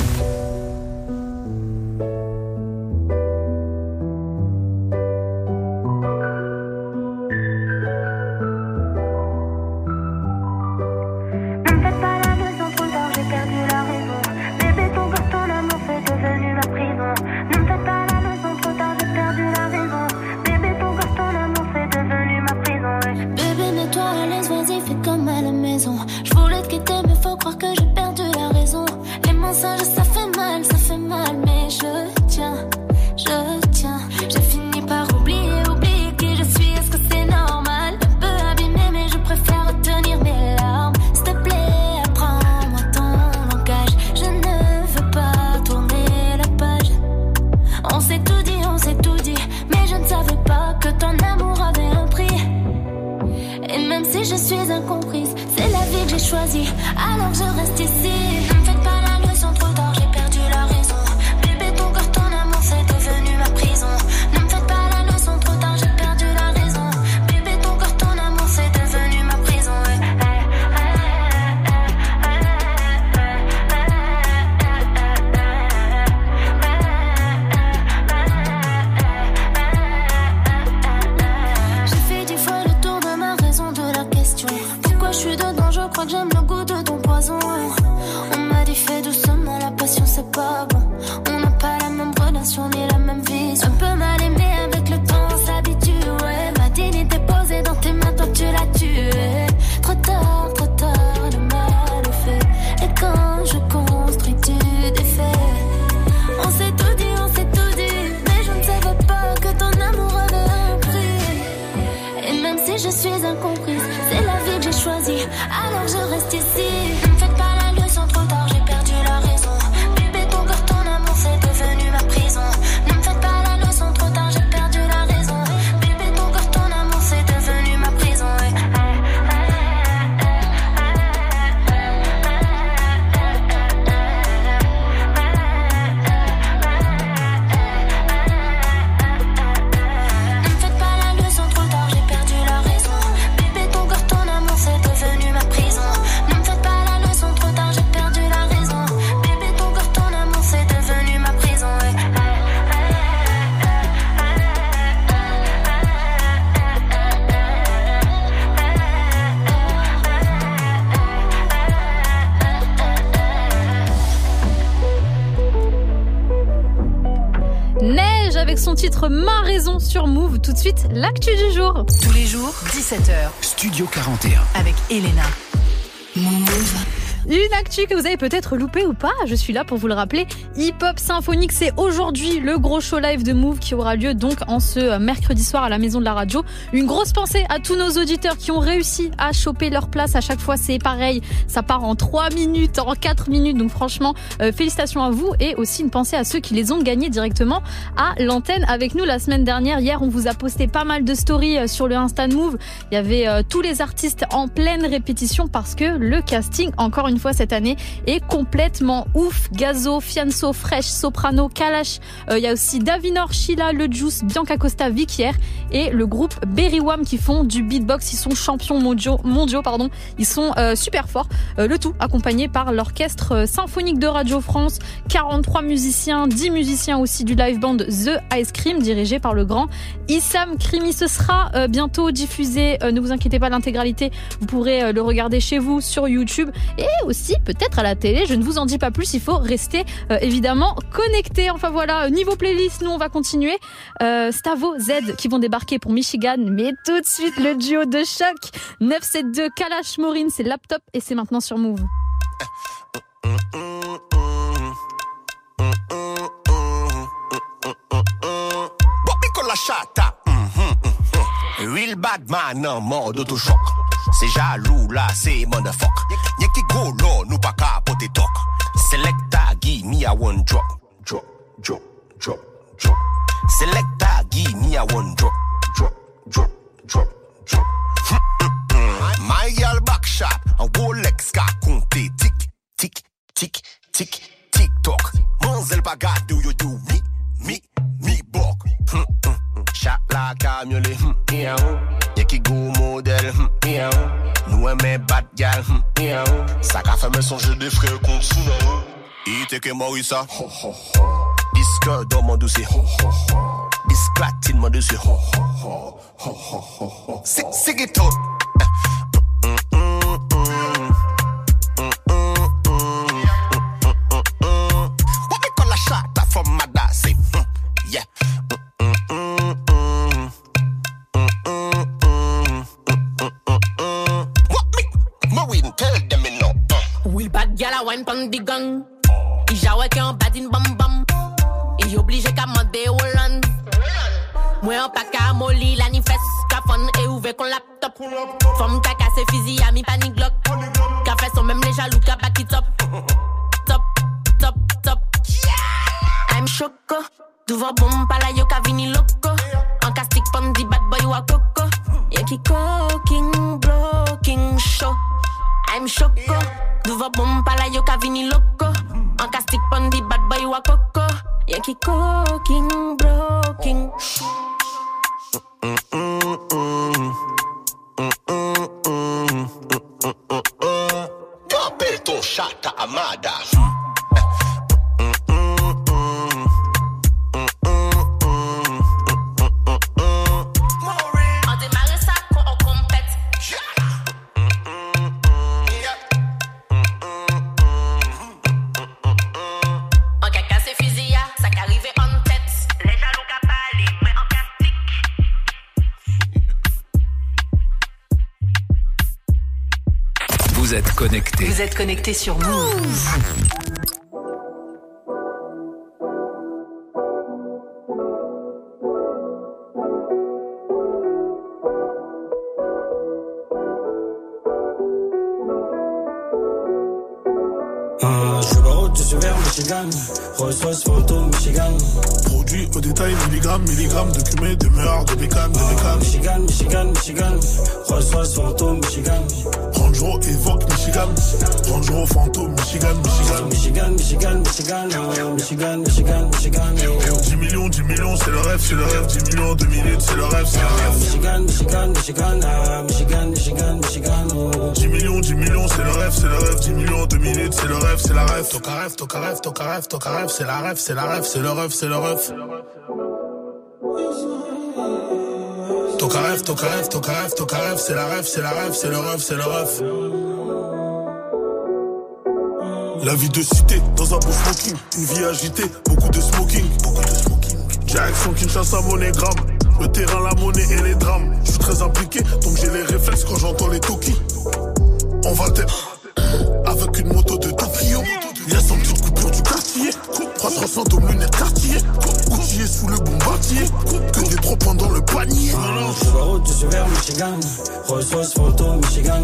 Que vous avez peut-être loupé ou pas, je suis là pour vous le rappeler. Hip Hop Symphonique, c'est aujourd'hui le gros show live de Move qui aura lieu donc en ce mercredi soir à la Maison de la Radio. Une grosse pensée à tous nos auditeurs qui ont réussi à choper leur place. À chaque fois, c'est pareil. Ça part en 3 minutes, en 4 minutes. Donc franchement, euh, félicitations à vous et aussi une pensée à ceux qui les ont gagnés directement à l'antenne avec nous la semaine dernière. Hier, on vous a posté pas mal de stories euh, sur le Insta Move. Il y avait euh, tous les artistes en pleine répétition parce que le casting, encore une fois cette année, est complètement ouf. Gazo, Fianso, Fresh, Soprano, Kalash. Euh, Il y a aussi Davinor, Sheila, Le Juice, Bianca Costa, Vikier et le groupe Berry Wham qui font du beatbox. Ils sont champions mondiaux, pardon. Ils sont euh, super forts. Euh, le tout accompagné par l'orchestre euh, symphonique de Radio France. 43 musiciens, 10 musiciens aussi du live band The Ice Cream dirigé par le grand Issam Krimi. Ce sera euh, bientôt diffusé. Euh, ne vous inquiétez pas, l'intégralité, vous pourrez euh, le regarder chez vous sur YouTube et aussi à la télé. Je ne vous en dis pas plus. Il faut rester euh, évidemment connecté. Enfin voilà, niveau playlist, nous on va continuer. Euh, Stavo, Z qui vont débarquer pour Michigan, mais tout de suite le duo de choc 972 Kalash Maureen, c'est laptop et c'est maintenant sur Move. Mhm, mhm. Real bad man en mode autochoc. C'est jaloux là, c'est motherfuck. Go nous pas capoter talk. Selecta, give me a one drop. Drop, drop, drop, drop. Selecta, give me a one drop. Drop, drop, drop, drop. My girl back shot, a Rolex ka compter tic, tic, tic, tic, tic toc. Manzel pas garde you do me, me, me bok? Shot la hmm, yeah, oh. Qui go hmm, yeah, oh. Nous aimons bad gal. miaou. Ça qu'a fait me songer des frères contre Sunao. Ite que Morissa. Disque dans mon dossier. Disque platine mon dossier. C'est c'est ghetto. Ouve kon laptop. Fom ka kase fizi a mi pani glock. Ka fes son même les jaloux it up. Top, top, top. I'm choco. Duvo bom pala yo loco. An ka stick pon di bad boy wa coco. Ye ki cooking, blocking show. I'm choco. Duvo bom pala yo ka loco. An ka stick pon di bad boy wa coco. Ye ki cooking, blocking. Appelle ton chat à Amada. Vous êtes connectés sur Move. Milligrammes, milligrammes de cumé, de meurtre, de bécane, de bécane. Michigan, Michigan, Michigan. Rolls-Royce fantôme, Michigan. Range Rover évoque Michigan. Range Rover fantôme, Michigan, Michigan. Michigan, Michigan, Michigan. Ah, Michigan, Michigan, Michigan. 10 millions, 10 millions, c'est le rêve, c'est le rêve. 10 millions, 2 minutes, c'est le rêve, c'est le rêve. Michigan, Michigan, Michigan. Ah, Michigan, Michigan, Michigan. Oh. 10 millions, 10 millions, c'est le rêve, c'est le rêve. 10 millions, 2 minutes, c'est le rêve, c'est la rêve. Toca rêve, toca rêve, toca rêve, toca rêve, c'est la rêve, c'est la rêve, c'est le rêve, c'est le rêve. Toca rêve, toca rêve, toca rêve, toca rêve, c'est la rêve, c'est la rêve, c'est le rêve, c'est le rêve. La vie de cité, dans un beau smoking, une vie agitée, beaucoup de smoking, beaucoup de smoking. Direction Kinshasa, monégramme, le terrain, la monnaie et les drames. Je suis très impliqué, donc j'ai les réflexes quand j'entends les tokis. On va te avec une moto de Tokyo. Y'a son petite coupure du quartier. 300 de lunettes quartier. Sous le bombardier. Que des points dans le panier. Ah, je vers Michigan. Rolls-Royce fantôme, Michigan.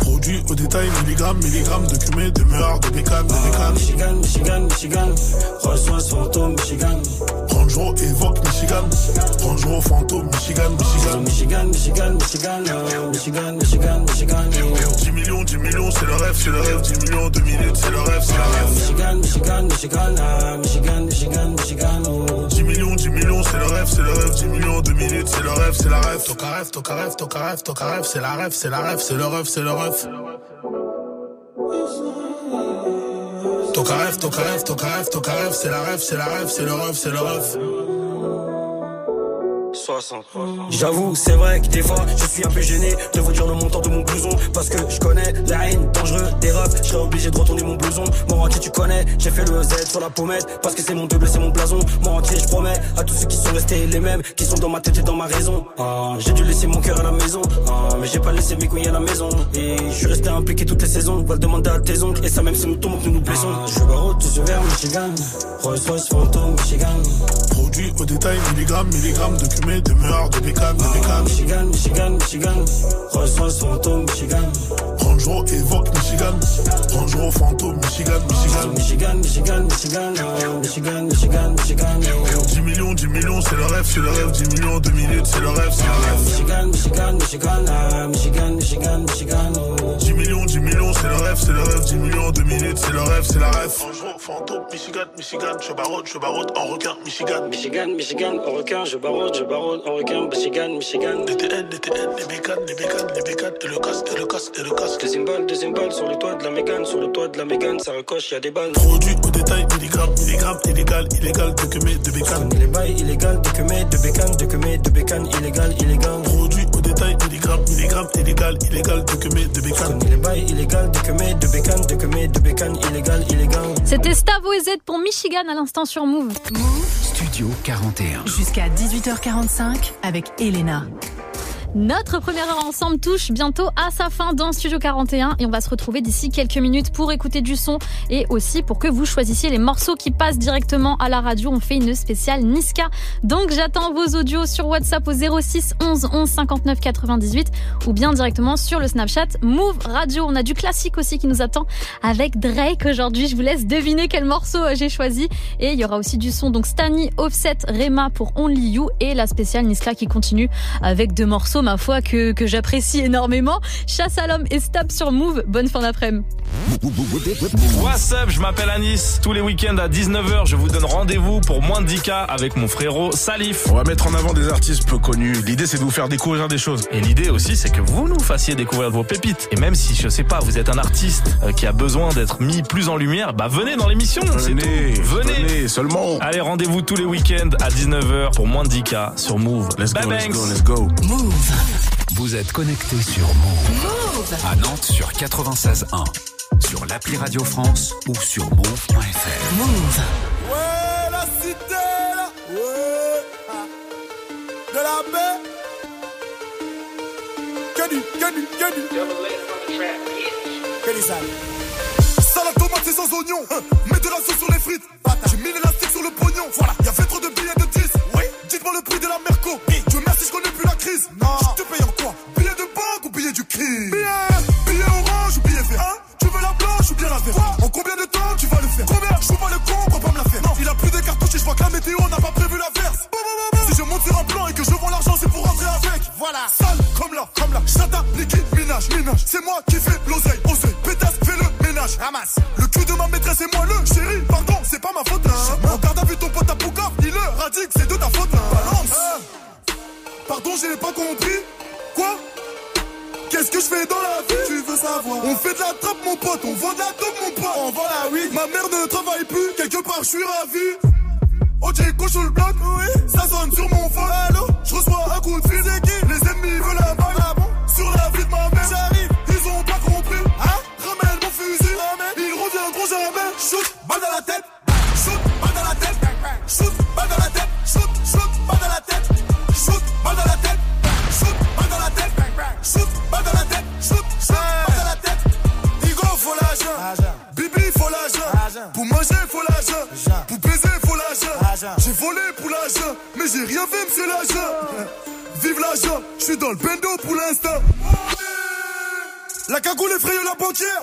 Produit au détail, milligrammes, milligrammes de cumé, de meurtre, de bécane, de Ah, bécane. Michigan, Michigan, Michigan. Rolls-Royce fantôme, Michigan. Range Rover évoque Michigan. Range Rover fantôme, Michigan, Michigan. Michigan, Michigan, Michigan. Ah, Michigan, Michigan, Michigan. Oh. 10 millions, 10 millions, c'est le rêve, c'est le rêve. 10 millions, 2 minutes, c'est le rêve, c'est le rêve. Michigan, Michigan, Michigan. Ah, Michigan, Michigan, Michigan. Oh. 10 millions, 10 millions, c'est le rêve, c'est le rêve. 10 millions, 2 minutes, c'est le rêve, c'est la rêve. Toca rêve, toca rêve, toca rêve, toca rêve, c'est la rêve, c'est la rêve, c'est le rêve, c'est le rêve. Toca rêve, toca rêve, toca rêve, toca rêve, c'est la rêve, c'est la rêve, c'est le rêve, c'est le rêve. 60. J'avoue, c'est vrai que des fois, je suis un peu gêné de vous dire le montant de mon blouson. Parce que je connais la haine dangereux des refs. Je serais obligé de retourner mon blouson. Mon entier, tu connais. J'ai fait le Z sur la pommette. Parce que c'est mon double, c'est mon blason. Mon entier, je promets à tous ceux qui sont restés les mêmes, qui sont dans ma tête et dans ma raison. Ah, j'ai dû laisser mon cœur à la maison. Ah, mais j'ai pas laissé mes couilles à la maison. Et je suis resté impliqué toutes les saisons. Va le demander à tes oncles. Et ça, même si nous tombons, que nous nous blessons. Ah, je barreau, tu suis vers Michigan. Rolls-Royce fantôme, Michigan. Produit au détail, milligrammes, milligrammes de cumé, de meurtre, de bécane, de bécane. Michigan, Michigan, Michigan. Rolls-Royce fantôme, Michigan. Range évoque Michigan. Range fantôme, Michigan, Michigan. Michigan, Michigan, Michigan. Ah, Michigan, Michigan, Michigan. Oh. 10 millions, 10 millions, c'est le rêve, c'est le rêve, 10 millions en 2 minutes, c'est le rêve, c'est le rêve. Michigan, Michigan, Michigan, ah, Michigan, Michigan, Michigan. oh. 10 millions, 10 millions, c'est le rêve, c'est le rêve, 10 millions en 2 minutes, c'est le rêve, c'est la rêve. Fantôme, Michigan, Michigan, je barote, je barote, en requin, Michigan. Michigan, Michigan, en requin, je barote, je barote, en requin, Michigan, Michigan. DTN, DTN, les bécanes, les bécanes, les bécanes, et le casque, et le casque, et le casque. Deuxième balle, deuxième balle sur le toit de la Mégane, sur le toit de la Mégane, ça recoche, y a des balles. Produit au détail, milligrammes, milligrammes, illégal, illégal, de que de bécanes. Les bails illégal, de que de bécane, de que de bécane, illégal, illégal. Produit au détail, milligrammes, milligrammes, illégal, illégal, de que de bécanes. Les bails illégal, de que de bécane, de que de bécane, illégal, illégal. C'était Stavo et Z pour Michigan à l'instant sur Move. Studio 41. Jusqu'à 18h45 avec Elena. Notre première heure ensemble touche bientôt à sa fin dans Studio 41 et on va se retrouver d'ici quelques minutes pour écouter du son et aussi pour que vous choisissiez les morceaux qui passent directement à la radio. On fait une spéciale Niska. Donc j'attends vos audios sur WhatsApp au 06 11 11 59 98 ou bien directement sur le Snapchat Move Radio. On a du classique aussi qui nous attend avec Drake aujourd'hui. Je vous laisse deviner quel morceau j'ai choisi et il y aura aussi du son donc Stani, Offset, Rema pour Only You et la spéciale Niska qui continue avec deux morceaux ma foi, que, que j'apprécie énormément. Chasse à l'homme et stop sur Move. Bonne fin d'après-midi. What's up, je m'appelle Anis. Tous les week-ends à 19h, je vous donne rendez-vous pour moins de 10K avec mon frérot Salif. On va mettre en avant des artistes peu connus. L'idée, c'est de vous faire découvrir des choses. Et l'idée aussi, c'est que vous nous fassiez découvrir vos pépites. Et même si, je sais pas, vous êtes un artiste euh, qui a besoin d'être mis plus en lumière, bah venez dans l'émission. Venez, venez. venez, seulement. Allez, rendez-vous tous les week-ends à 19h pour moins de 10K sur Move. Let's Bye go, let's banks. go, let's go. Move. Vous êtes connecté sur Move. Move. À Nantes sur 96.1. Sur l'appli Radio France ou sur move.fr. Move. Ouais, la cité, là. Ouais. ah. De la baie. Que du, que du, que du. Que du sale. Salade tomate, c'est sans oignon. Hein. Mets de la sauce sur les frites. J'ai mis l'élastique sur le pognon. Voilà. Y'avait trop de billets de 10. Dites-moi le prix de la Merco. Dieu merci, je connais plus la crise. Non. Je te paye en quoi Billet de banque ou billet du crime? Billet. Billet orange ou billet vert? Hein? Tu veux la blanche ou bien la verte? En combien de temps tu vas le faire? Combien? Je vois pas le con, on pas me la faire. Non. Il a plus de cartouches et je vois que la météo n'a pas prévu l'averse. Si je monte sur un plan et que je vends l'argent, c'est pour rentrer avec. Voilà. Sale comme là, comme là. Chata, Niki, minage, minage. C'est moi qui fais l'oseille, oseille. Pétasse, ménage. Ramasse. Le cul de ma maîtresse et moi le chéri. Pardon, c'est pas ma faute. Hein. En garde à vue ton pote à Pouka. Il le radique, c'est de ta faute. Hein. Balance. Pardon, j'ai pas compris. Quoi? Qu'est-ce que je fais dans la vie? Tu veux savoir? On fait de la trappe mon pote, on vend de la dope mon pote On vend la weed Ma mère ne travaille plus, quelque part je suis ravi OJ coche le bloc, oui Ça sonne sur mon phone, allô? Je reçois un coup de fil, Les ennemis veulent la balle, Sur la vie de ma mère, j'arrive Reviendront jamais Shoot, balle dans la tête. Shoot, balle dans la tête. Shoot, balle dans la tête. Shoot, shoot, balle dans la tête. Shoot, balle dans la tête. Shoot, balle dans la tête. Shoot, balle dans la tête. Shoot, shoot, balle dans la tête. Igo, faut l'argent. Bibi, faut l'argent. Pour manger, faut l'argent. Pour baiser, faut l'argent. J'ai volé pour l'argent Mais j'ai rien fait, monsieur l'argent. Vive l'argent, je suis dans le bendo pour l'instant. La cagoule effraye la banquière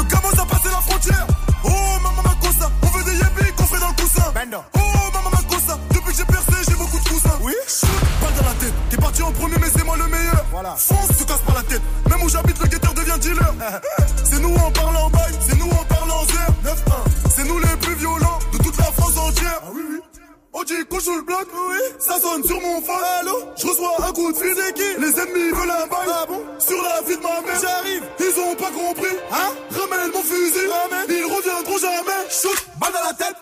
Le camos a passé la frontière. Oh maman ma cosa, on veut des yébis qu'on fait dans le coussin. Oh maman ma cosa, depuis que j'ai percé j'ai beaucoup de coussins. Oui. Shoot, balle dans la tête, t'es parti en premier mais c'est moi le meilleur. Voilà. Fonce, te casse pas la tête. Même où j'habite le guetteur devient dealer. C'est nous en parlant en bail, c'est nous en parlant en zère 9-1 C'est nous les plus violents de toute la France entière. Ah oui oui OJ couche sur le bloc, oui. ça sonne sur mon phone. Allô, je reçois un coup de fil, qui? Les ennemis veulent un bail. Ah bon? Sur la vie de ma mère, j'arrive. Ils ont pas compris, hein? Ramène mon fusil, ramène. Ils reviendront jamais. Shoot, balle dans la tête.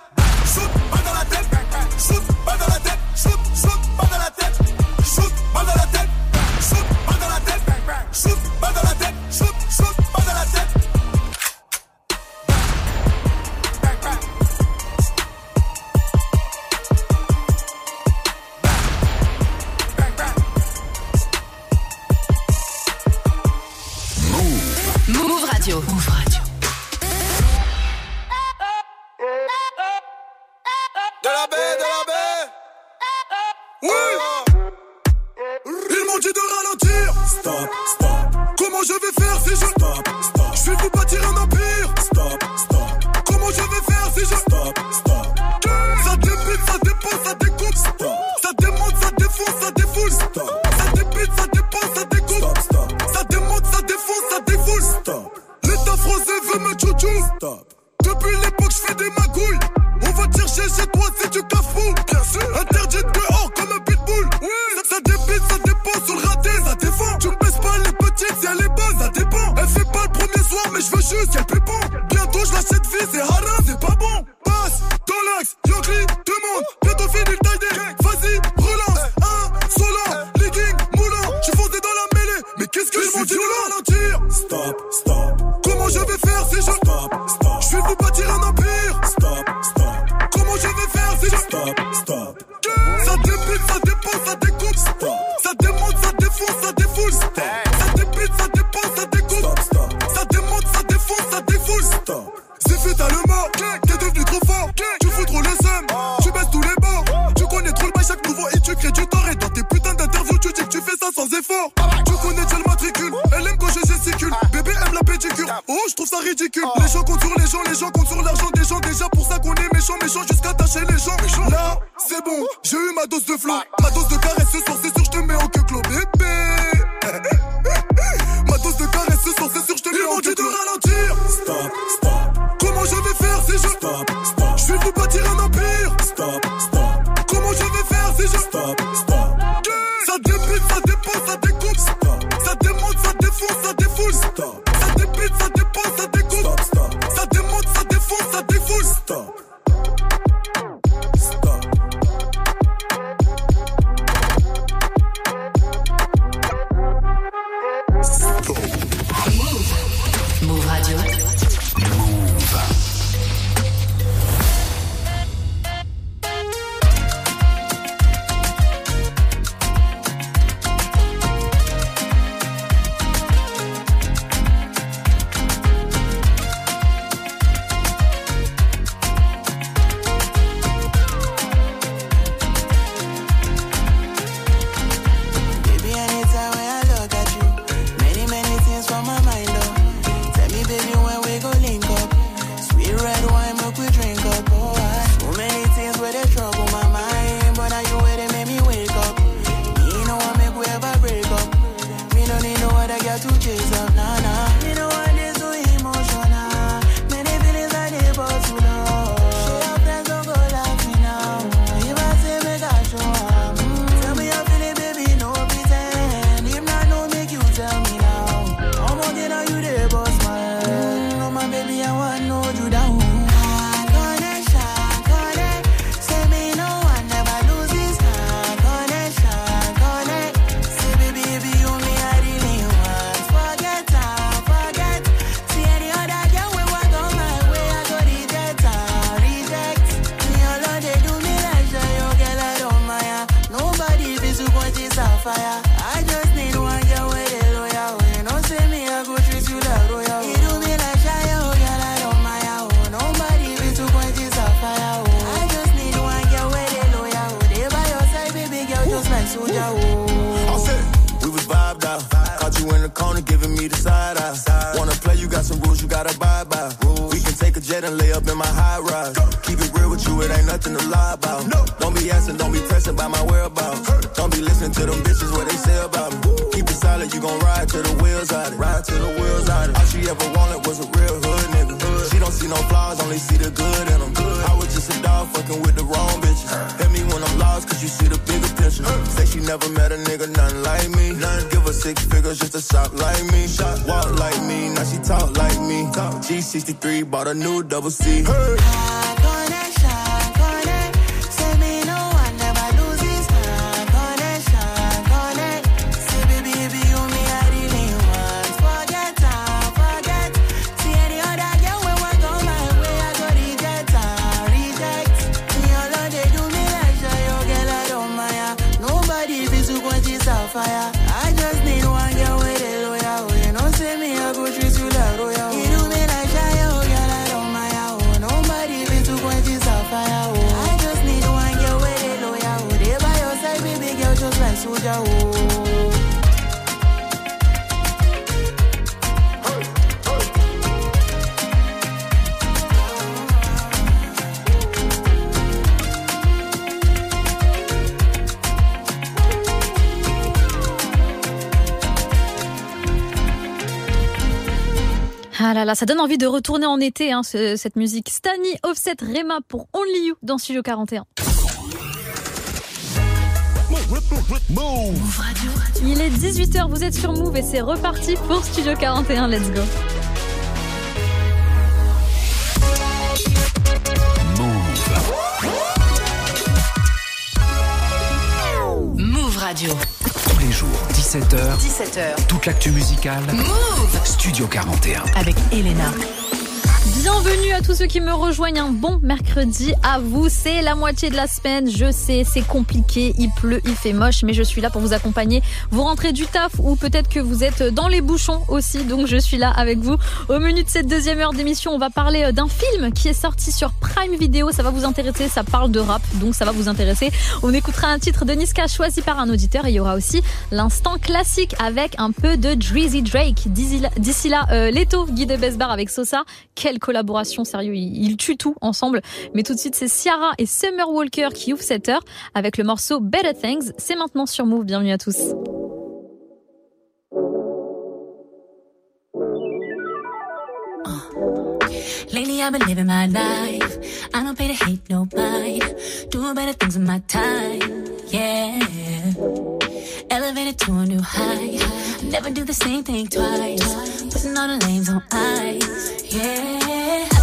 Shoot, balle dans la tête. Shoot, balle dans la tête. Shoot, shoot, balle dans la tête. Shoot, balle dans la tête. Shoot, balle dans la tête. Shoot, balle dans la tête. Shoot, shoot, balle dans la tête. De la baie, de la baie. Oui. Ils m'ont dit de ralentir. Stop, stop. Comment je vais faire si je stop, stop? Je vais vous bâtir un empire. Stop, stop. Comment je vais faire si je stop, stop? Ça débute, ça dépend, ça découpe. Stop. Ça démonte, ça défonce, ça défoule. Stop. Bought a new double donne envie de retourner en été, hein, cette musique. Stani, Offset, Rema pour Only You dans Studio 41. Il est 18h, vous êtes sur Move et c'est reparti pour Studio 41. Let's go. 17h. Toute l'actu musicale. Move Studio 41. Avec Elena. Bienvenue à tous ceux qui me rejoignent. Un bon mercredi à vous. C'est la moitié de la semaine. Je sais, c'est compliqué. Il pleut, il fait moche, mais je suis là pour vous accompagner. Vous rentrez du taf ou peut-être que vous êtes dans les bouchons aussi. Donc je suis là avec vous. Au menu de cette deuxième heure d'émission, on va parler d'un film qui est sorti sur Crime Video, ça va vous intéresser, ça parle de rap, donc ça va vous intéresser. On écoutera un titre de Niska choisi par un auditeur et il y aura aussi l'instant classique avec un peu de Drizzy Drake. D'ici là, euh, Leto, Guy de Besbar avec Sosa. Quelle collaboration, sérieux, ils, tuent tout ensemble. Mais tout de suite, c'est Ciara et Summer Walker qui ouvrent cette heure avec le morceau Better Things. C'est maintenant sur Move, bienvenue à tous. I don't pay to hate nobody. Do better things with my time. Yeah. Elevated to a new height. Never do the same thing twice. Putting all the lanes on ice. Yeah.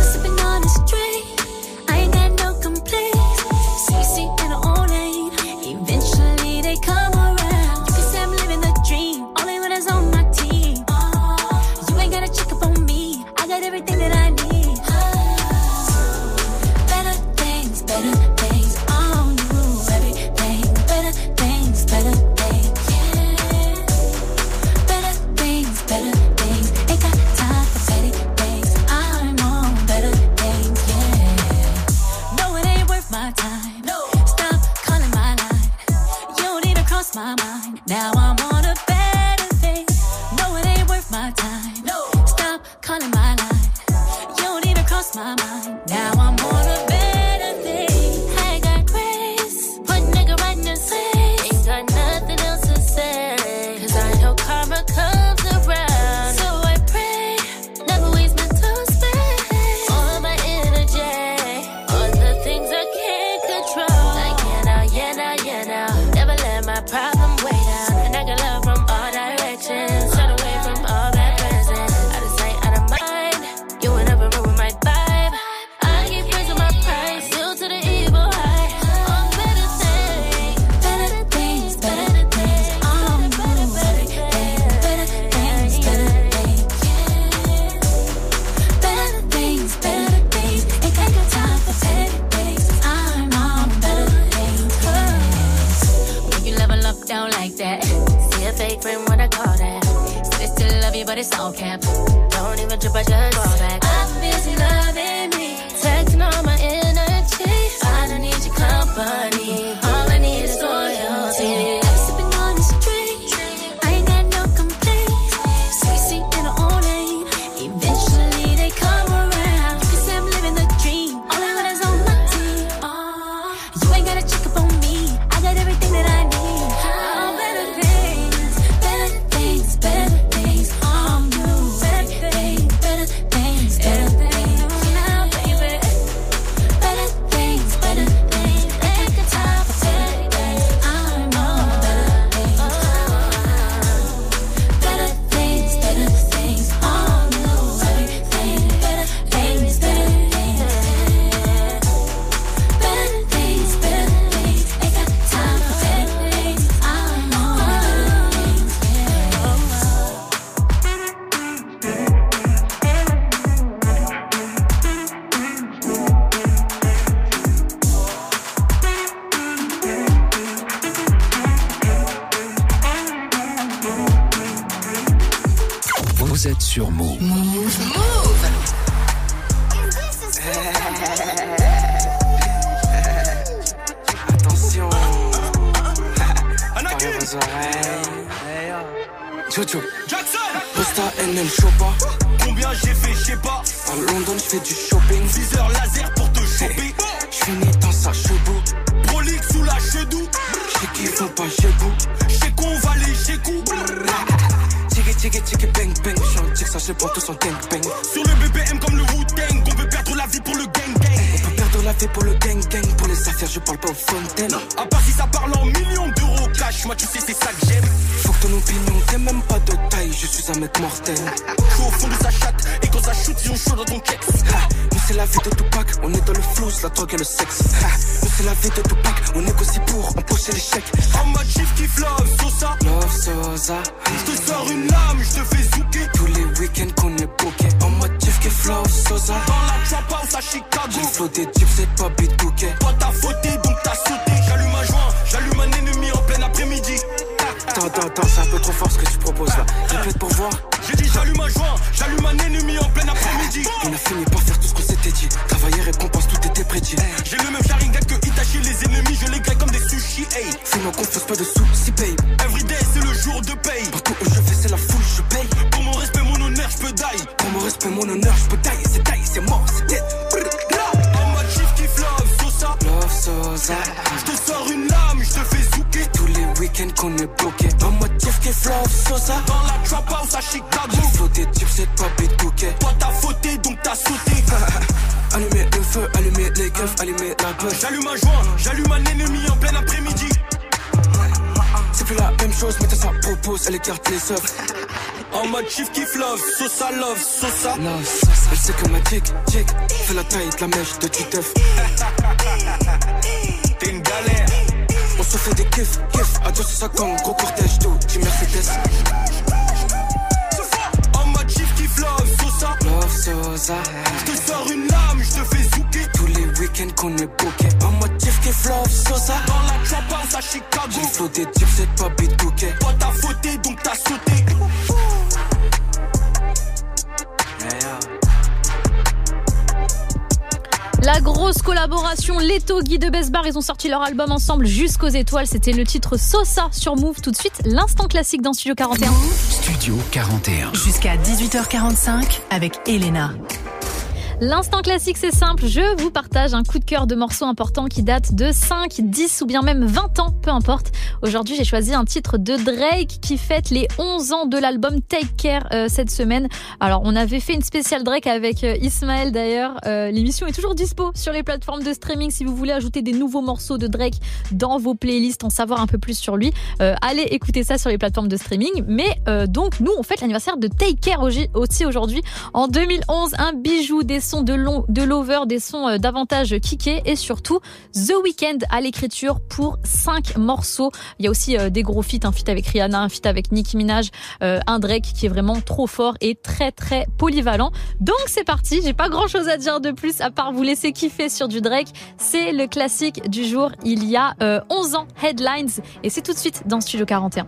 sur Move. Move. Move. Attention. Dans vos oreilles. Jojo. Jackson. Posta NM Chopa. Combien j'ai fait, je sais pas. En London, je fais du shopping. 10 heures laser Elle sait que ma chick, chick, fait la taille de la mèche de Titeuf. Collaboration Leto, Guy de Besbar, ils ont sorti leur album ensemble jusqu'aux étoiles. C'était le titre Sosa sur Move. Tout de suite, l'instant classique dans Studio 41. Studio 41. Jusqu'à 18h45 avec Elena. L'instant classique, c'est simple. Je vous partage un coup de cœur de morceaux importants qui datent de 5, 10 ou bien même 20 ans, peu importe. Aujourd'hui, j'ai choisi un titre de Drake qui fête les 11 ans de l'album Take Care euh, cette semaine. Alors, on avait fait une spéciale Drake avec euh, Ismaël d'ailleurs. Euh, L'émission est toujours dispo sur les plateformes de streaming si vous voulez ajouter des nouveaux morceaux de Drake dans vos playlists, en savoir un peu plus sur lui. Euh, allez écouter ça sur les plateformes de streaming. Mais euh, donc, nous, on fête l'anniversaire de Take Care aussi aujourd'hui. En 2011, un bijou des sons de, long, de Lover, des sons davantage kickés et surtout The Weeknd à l'écriture pour 5 morceaux. Il y a aussi euh, des gros feats, un feat avec Rihanna, un feat avec Nicki Minaj, euh, un Drake qui est vraiment trop fort et très très polyvalent. Donc c'est parti, j'ai pas grand chose à dire de plus à part vous laisser kiffer sur du Drake. C'est le classique du jour il y a euh, 11 ans, Headlines, et c'est tout de suite dans Studio 41.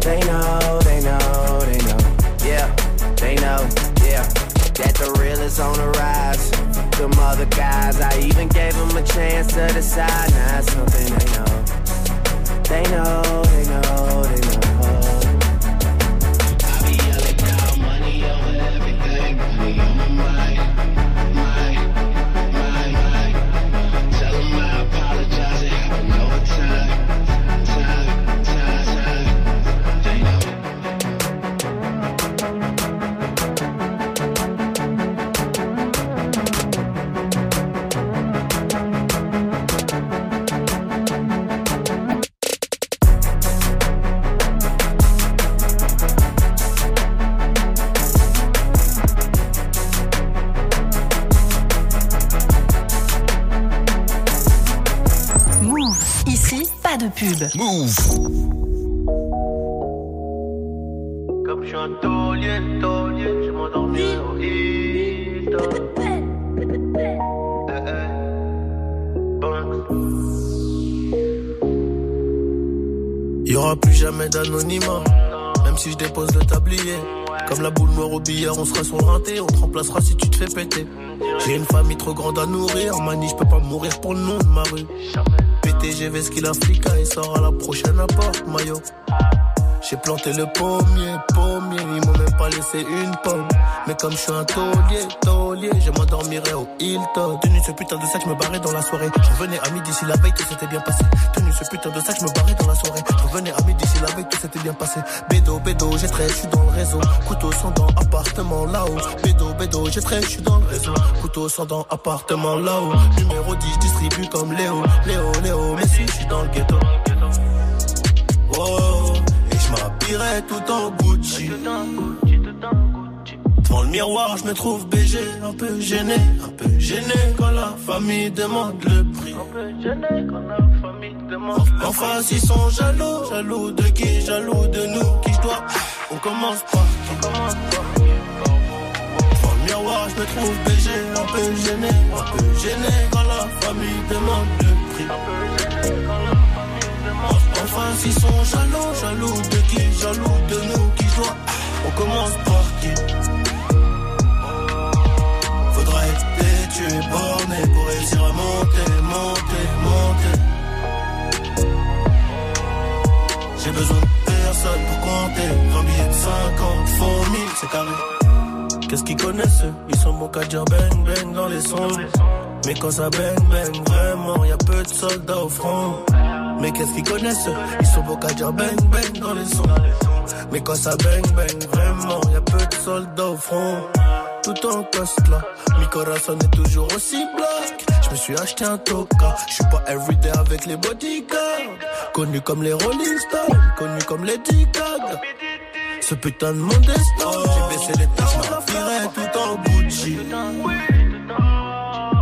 They know, they know, they know. Yeah, they know, yeah. That the real is on the rise. Them other guys, I even gave them a chance to decide. Now it's something. They know, they know, they know. On sera sur le on te remplacera si tu te fais péter. J'ai une famille trop grande à nourrir, mani, je peux pas mourir pour le nom de ma rue. PTG Vesquille Africa, il sort à la prochaine apporte, maillot. J'ai planté le pommier, laissé une pomme. Mais comme je suis un taulier, taulier, je m'endormirai au Hilton. Tenu ce putain de sac, je me barrais dans la soirée. Je à midi si la veille tout s'était bien passé. Tenu ce putain de sac, je me barrais dans la soirée. Je à midi si la veille tout s'était bien passé. Bédo, bédo, j'ai je suis dans le réseau. Couteau sans dents, appartement là-haut. Bédo, bédo, j'ai je suis dans le réseau. Couteau sans dents, appartement là-haut. Numéro 10, distribue comme Léo. Léo, Léo, mais si je suis dans le ghetto. Oh, et je tout en Gucci. Devant le miroir, je me trouve BG, un peu gêné, un peu gêné quand la famille demande le prix. Un peu gêné quand la famille demande le En face, ils sont jaloux, jaloux de qui, jaloux de nous, qui je dois. On commence par qui commence Devant le miroir, je me trouve BG, un peu gêné, un peu gêné quand la famille demande le prix. Un peu gêné quand la famille demande En face, ils sont jaloux, jaloux de qui, jaloux de nous, qui je dois. On commence par qui? Têtu et borné pour réussir à monter, monter, monter. J'ai besoin de personne pour compter. 20 billets de 50, font 1000, c'est carré. Qu'est-ce qu'ils connaissent Ils sont bons qu'à dire bang bang dans les sons. Mais quand ça bang bang, vraiment, y a peu de soldats au front. Mais qu'est-ce qu'ils connaissent Ils sont bons qu'à dire bang bang dans les sons. Mais quand ça bang bang, vraiment, y a peu de soldats au front. Tout en coste là, mi corazon est toujours aussi black. Je me suis acheté un toka, je suis pas everyday avec les bodyguards. Connu comme les Rolling Stones, connu comme les Gaga. Ce putain de monde est stone, j'ai baissé les temps, je tout en Gucci.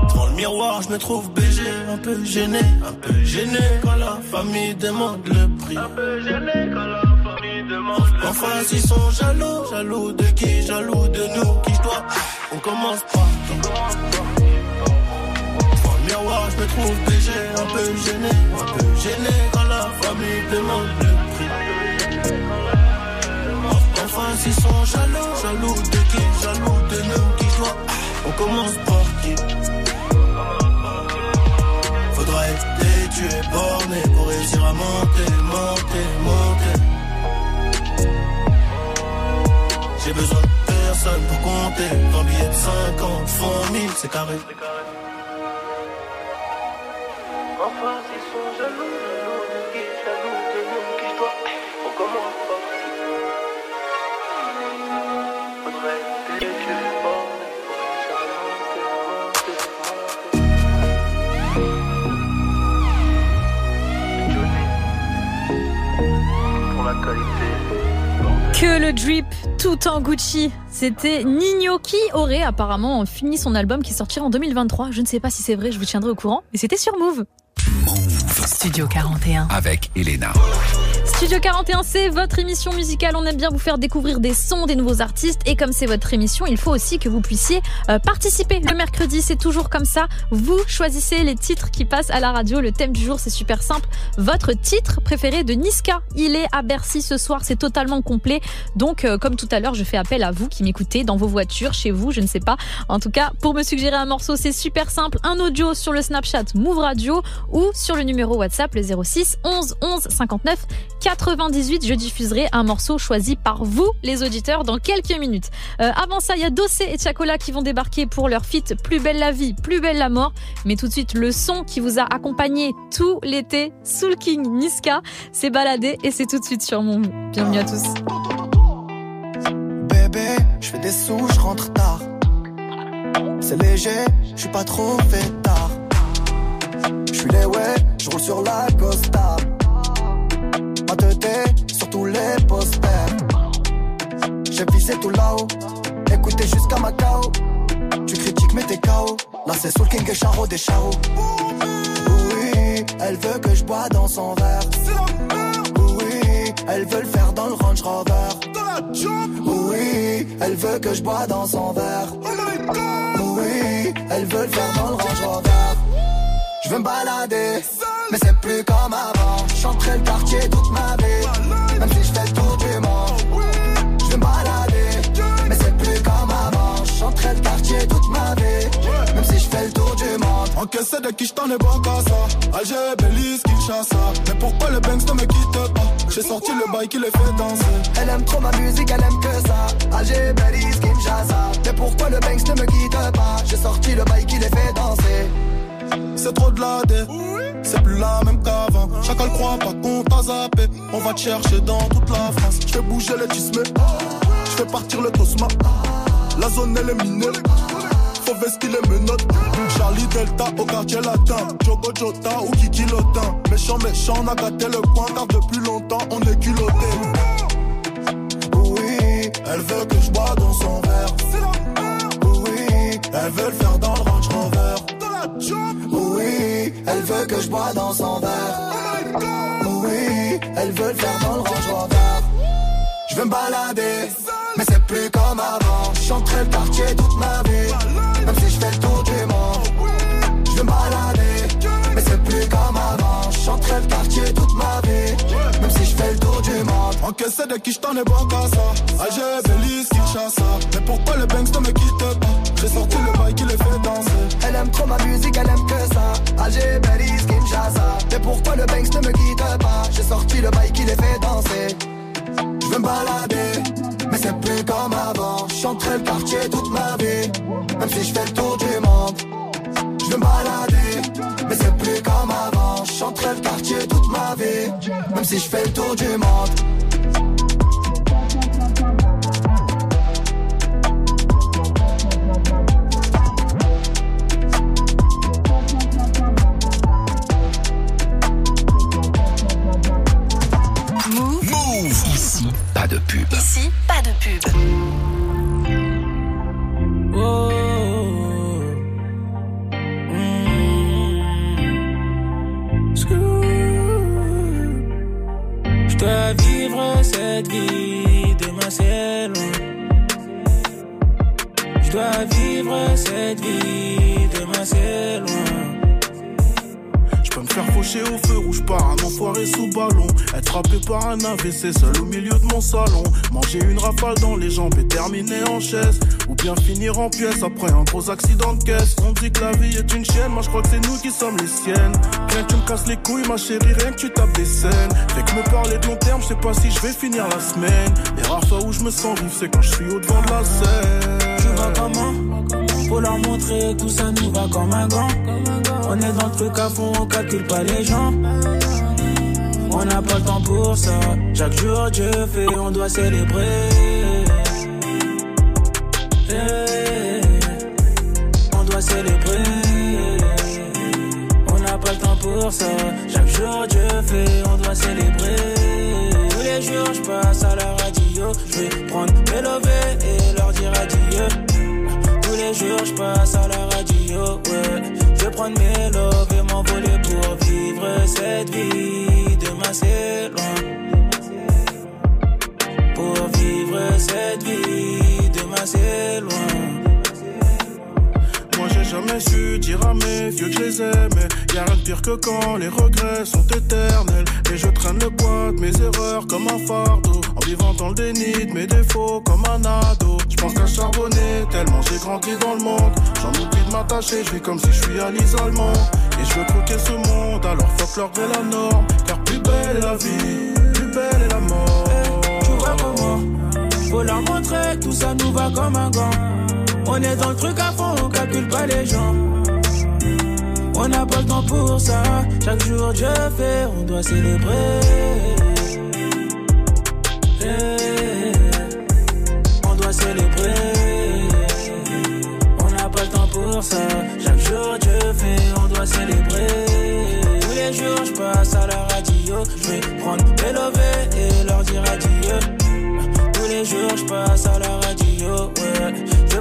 Devant le miroir, je me trouve BG, un peu gêné, un peu gêné quand la famille demande le prix. Un peu gêné quand En face, ils sont jaloux, jaloux de qui, jaloux de nous, qui je dois? On commence par qui Devant le miroir, je me trouve BG, un peu gêné, un peu gêné quand la famille demande le prix. En- face, ils sont jaloux, jaloux de qui, jaloux de nous, qui je dois? On commence par qui Faudra être têtu et borné pour réussir à monter, monter, monter. J'ai besoin de personne pour compter. 20 billets de 50, font 1000, c'est carré. En face, ils sont jaloux, Que le drip tout en Gucci. C'était Nino qui aurait apparemment fini son album qui sortira en 2023. Je ne sais pas si c'est vrai, je vous tiendrai au courant. Et c'était sur Move. Studio 41. Avec Elena. Studio 41, c'est votre émission musicale. On aime bien vous faire découvrir des sons, des nouveaux artistes. Et comme c'est votre émission, il faut aussi que vous puissiez euh, participer. Le mercredi, c'est toujours comme ça. Vous choisissez les titres qui passent à la radio. Le thème du jour, c'est super simple. Votre titre préféré de Niska. Il est à Bercy ce soir. C'est totalement complet. Donc, euh, comme tout à l'heure, je fais appel à vous qui m'écoutez dans vos voitures, chez vous, je ne sais pas. En tout cas, pour me suggérer un morceau, c'est super simple. Un audio sur le Snapchat Move Radio ou sur le numéro WhatsApp, le 06 11 11 59 98. Je diffuserai un morceau choisi par vous, les auditeurs, dans quelques minutes. Euh, avant ça, il y a Dossé et Chacola qui vont débarquer pour leur feat Plus belle la vie, plus belle la mort. Mais tout de suite, le son qui vous a accompagné tout l'été, Soul King Niska, s'est baladé et c'est tout de suite sur mon Bienvenue à tous. Bébé, je fais des sous, je rentre tard. C'est léger, je suis pas trop fait tard. Je suis les ouais, je roule sur la Costa. Ma tête sur tous les posters. J'ai visé tout là-haut, écoutez jusqu'à Macao. Tu critiques mais t'es KO. Là c'est Soul King et Charo des Charo. Oui, elle veut que je bois dans son verre. Oui, elle veut le faire dans le Range Rover. Oui, elle veut que je bois dans son verre. Oui, elle veut le faire dans le Range Rover. Je veux me balader, mais c'est plus comme avant. Chanterai le quartier toute ma vie, même si je fais le tour du monde. Je veux me balader, mais c'est plus comme avant. Chanterai le quartier toute ma vie, même si je fais le tour du monde. Encaissé de qui je t'en ai bon qu'à ça. Alger, Belize, Kinshasa. Mais pourquoi le Banks ne me quitte pas? J'ai sorti le bail qui les fait danser. Elle aime trop ma musique, elle aime que ça. C'est trop de la c'est plus la même qu'avant. Chacun croit pas qu'on t'a zappé. On va te chercher dans toute la France. Je fais bouger les tismés, je fais partir le tosma. La zone elle est minée, faut vestir les menottes. Charlie Delta au quartier latin. Jogo Jota ou Kiki Lotin. Méchant, méchant, on a gâté le coin car depuis longtemps on est culotté. Oui, elle veut que je bois dans son verre. Oui, elle veut le faire dans le Range Rover. Oui, elle veut que je bois dans son verre. Oui, elle veut le faire dans le Range. Je veux me balader, mais c'est plus comme avant. Chanterai le quartier toute ma vie, même si je fais le tour du monde. Je veux me balader, mais c'est plus comme avant. Chanterai le quartier toute ma vie, même si je fais le tour du monde. Encaissé de qui je t'en ai bon qu'à ça. Alger, Belize, Kinshasa. Mais pourquoi le Banks ne me quitte pas? J'ai sorti le bail qui les fait danser. Elle aime trop ma musique, elle aime que ça. Alger, Belize, Kinshasa. Mais pourquoi le Banks ne me quitte pas J'ai sorti le bail qui les fait danser. Je veux me balader, mais c'est plus comme avant. Chanterai le quartier toute ma vie, même si je fais le tour du monde. Je veux me balader, mais c'est plus comme avant. Chanterai le quartier toute ma vie, même si je fais le tour du monde. De pub. Ici, pas de pub. Je dois vivre cette vie, demain c'est loin. Je dois vivre cette vie, demain c'est loin. Faire faucher au feu rouge par un enfoiré sous ballon. Être frappé par un AVC seul au milieu de mon salon. Manger une rafale dans les jambes et terminer en chaise. Ou bien finir en pièces après un gros accident de caisse. On dit que la vie est une chaîne, moi je crois que c'est nous qui sommes les siennes. Viens que tu me casses les couilles, ma chérie, rien que tu tapes des scènes. Fait que me parler de long terme, je sais pas si je vais finir la semaine. Les rares fois où je me sens vivre, c'est quand je suis au devant de la scène. Tu vas comment Faut leur montrer tout ça nous va comme un gant. On est dans le truc à fond, on calcule pas les gens. On n'a pas le temps pour ça. Chaque jour Dieu fait, on doit célébrer. Eh, On doit célébrer. On n'a pas le temps pour ça. Chaque jour Dieu fait, on doit célébrer. les jours, je passe à la radio. Je vais prendre mes lovés et leur dire adieu. Je passe à la radio. Ouais. Je prendre mes loves et m'envoler pour vivre cette vie. Demain, c'est jamais su dire à mes vieux que je les aimais. Y'a rien de pire que quand les regrets sont éternels. Et je traîne le poids de mes erreurs comme un fardeau. En vivant dans le déni de mes défauts comme un ado. Je pense qu'à charbonner tellement j'ai grandi dans le monde. J'en oublie de m'attacher, je vis comme si je suis à l'isolement. Et je veux croquer ce monde, alors fuck l'ordre et la norme. Car plus belle est la vie, plus belle est la mort. Tu vois comment? Faut leur montrer, tout ça nous va comme un gant. On est dans le truc à fond, on calcule pas les gens. On n'a pas le temps pour ça. Chaque jour Dieu fait, on doit célébrer. On doit célébrer. On n'a pas le temps pour ça. Chaque jour Dieu fait, on doit célébrer. Tous les jours je passe à la radio. Je vais prendre lovés et leur dire adieu. Tous les jours je passe à la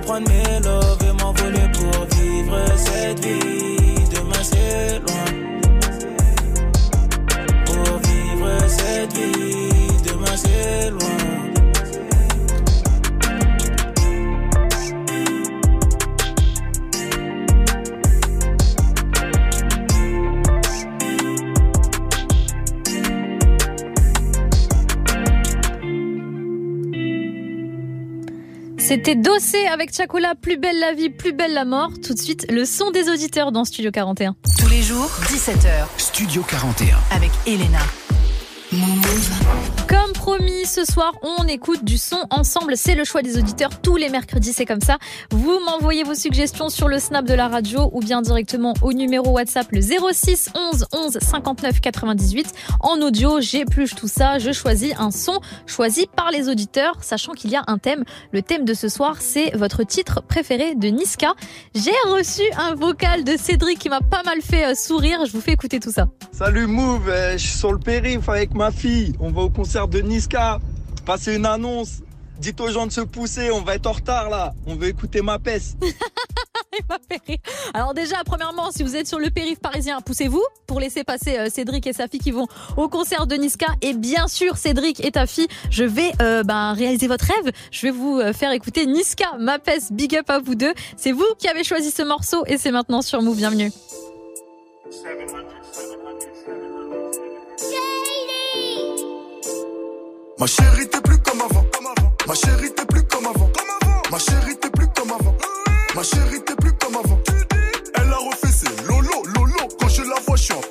prendre mes loves et m'envoler pour vivre cette vie. C'était Dossé avec Chacola, plus belle la vie, plus belle la mort. Tout de suite, le son des auditeurs dans Studio 41. Tous les jours, 17h. Studio 41. Avec Elena. Comme promis, ce soir, on écoute du son ensemble. C'est le choix des auditeurs. Tous les mercredis, c'est comme ça. Vous m'envoyez vos suggestions sur le snap de la radio ou bien directement au numéro WhatsApp le 06 11 11 59 98. En audio, j'épluche tout ça. Je choisis un son choisi par les auditeurs, sachant qu'il y a un thème. Le thème de ce soir, c'est votre titre préféré de Niska. J'ai reçu un vocal de Cédric qui m'a pas mal fait euh, sourire. Je vous fais écouter tout ça. Salut Move, euh, je suis sur le périph' avec ma fille. On va au concert de Niska. Passer une annonce. Dites aux gens de se pousser, on va être en retard là. On veut écouter ma peste. Alors déjà, premièrement, si vous êtes sur le périph' parisien, poussez-vous pour laisser passer euh, Cédric et sa fille qui vont au concert de Niska. Et bien sûr, Cédric et ta fille, je vais euh, ben, réaliser votre rêve. Je vais vous euh, faire écouter Niska, ma peste, big up à vous deux. C'est vous qui avez choisi ce morceau et c'est maintenant sur Move. Bienvenue. Ma chérie, t'es plus comme avant. Ma chérie, t'es plus comme avant. Ma chérie, t'es plus comme avant. Ma chérie, t'es plus comme avant. Elle a refait ses lolo, lolo. Quand je la vois, je suis en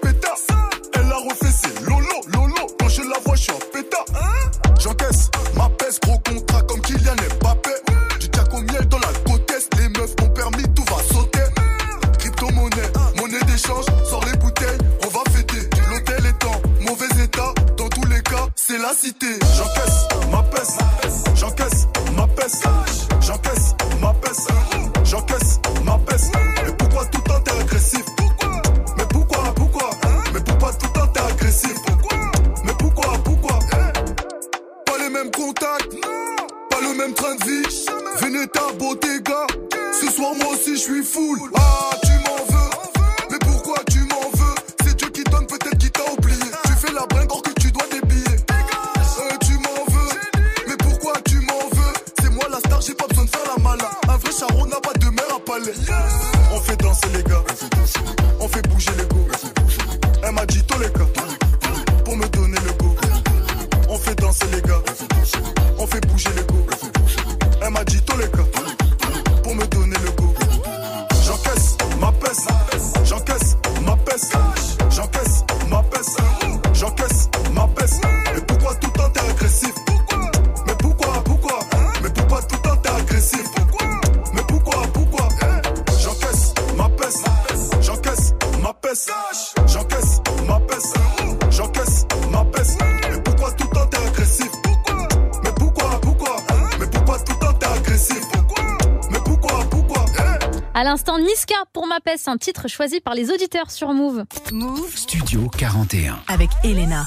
la cité. J'encaisse ma peste. J'encaisse ma peste. Un titre choisi par les auditeurs sur Move. Move Studio 41. avec Elena.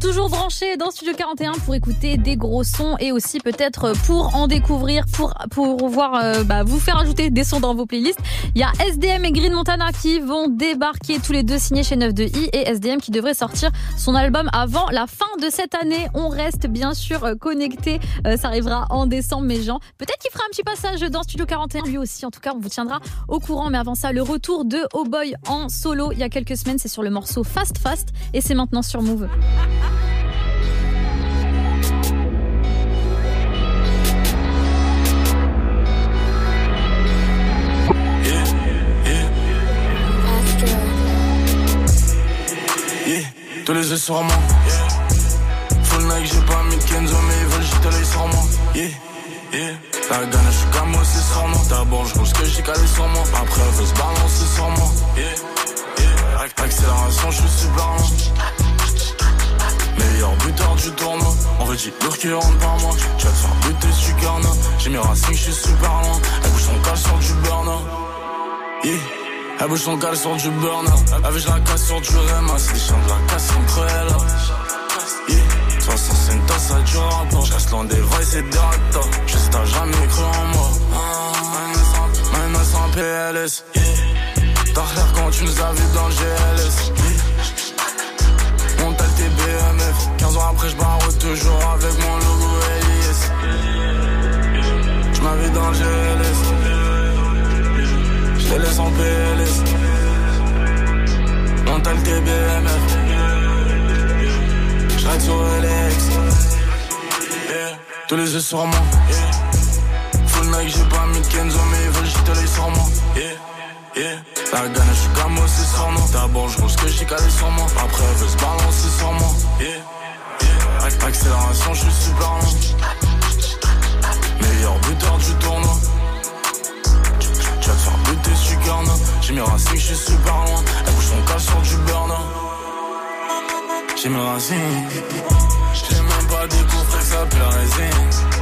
toujours branché dans Studio 41 pour écouter des gros sons et aussi peut-être pour en découvrir, pour pour voir, euh, bah, vous faire ajouter des sons dans vos playlists. Il y a SDM et Green Montana qui vont débarquer tous les deux signés chez 92i et SDM qui devrait sortir son album avant la fin de cette année. On reste bien sûr connecté. Euh, ça arrivera en décembre, mes gens. Peut-être petit passage dans Studio 41 lui aussi. En tout cas, on vous tiendra au courant. Mais avant ça, le retour de Oh Boy en solo il y a quelques semaines, c'est sur le morceau Fast Fast et c'est maintenant sur Move. Tous les yeux sur moi. Full Nike, j'ai pas Kenzo, mais ils veulent sur moi. Yeah, yeah. La D'abord, je roule ce que j'ai calé sur moi. Après, elle veut se balancer sur moi. Accélération, je suis lent. Meilleur buteur du tournoi. En vrai, j'ai lourd qui rentre par moi. Tu vas te faire buter, super non. J'ai mes racines, je suis super loin. Elle bouge son cal sur du burn. Yeah. Elle bouge son cal sur du burn Avec je la casse sur du Rema C'est des chiens de la casse entre elles yeah. 60 c'est une tasse à du rapport Je reste loin des vices et des Je sais t'as jamais cru en moi PLS l'air quand tu nous as vus dans le GLS. Monte tes BMF 15 ans après je barre toujours avec mon logo LIS Je dans le GLS je laisse en PLS Mental TBMF J'ride sur LX. Tous les yeux sur moi yeah. Yeah. La gagne je suis comme aussi sur moi. D'abord je ce que j'ai calé sur moi. Après elle veut se balancer sur moi. Yeah. Yeah. Accélération je suis super lent Meilleur buteur du tournoi. Tu vas te faire buter super non J'ai mes racines, je suis super loin. Elle bouge son cal sur du burn J'ai mes racines. J'ai même pas découvert que ça pue résine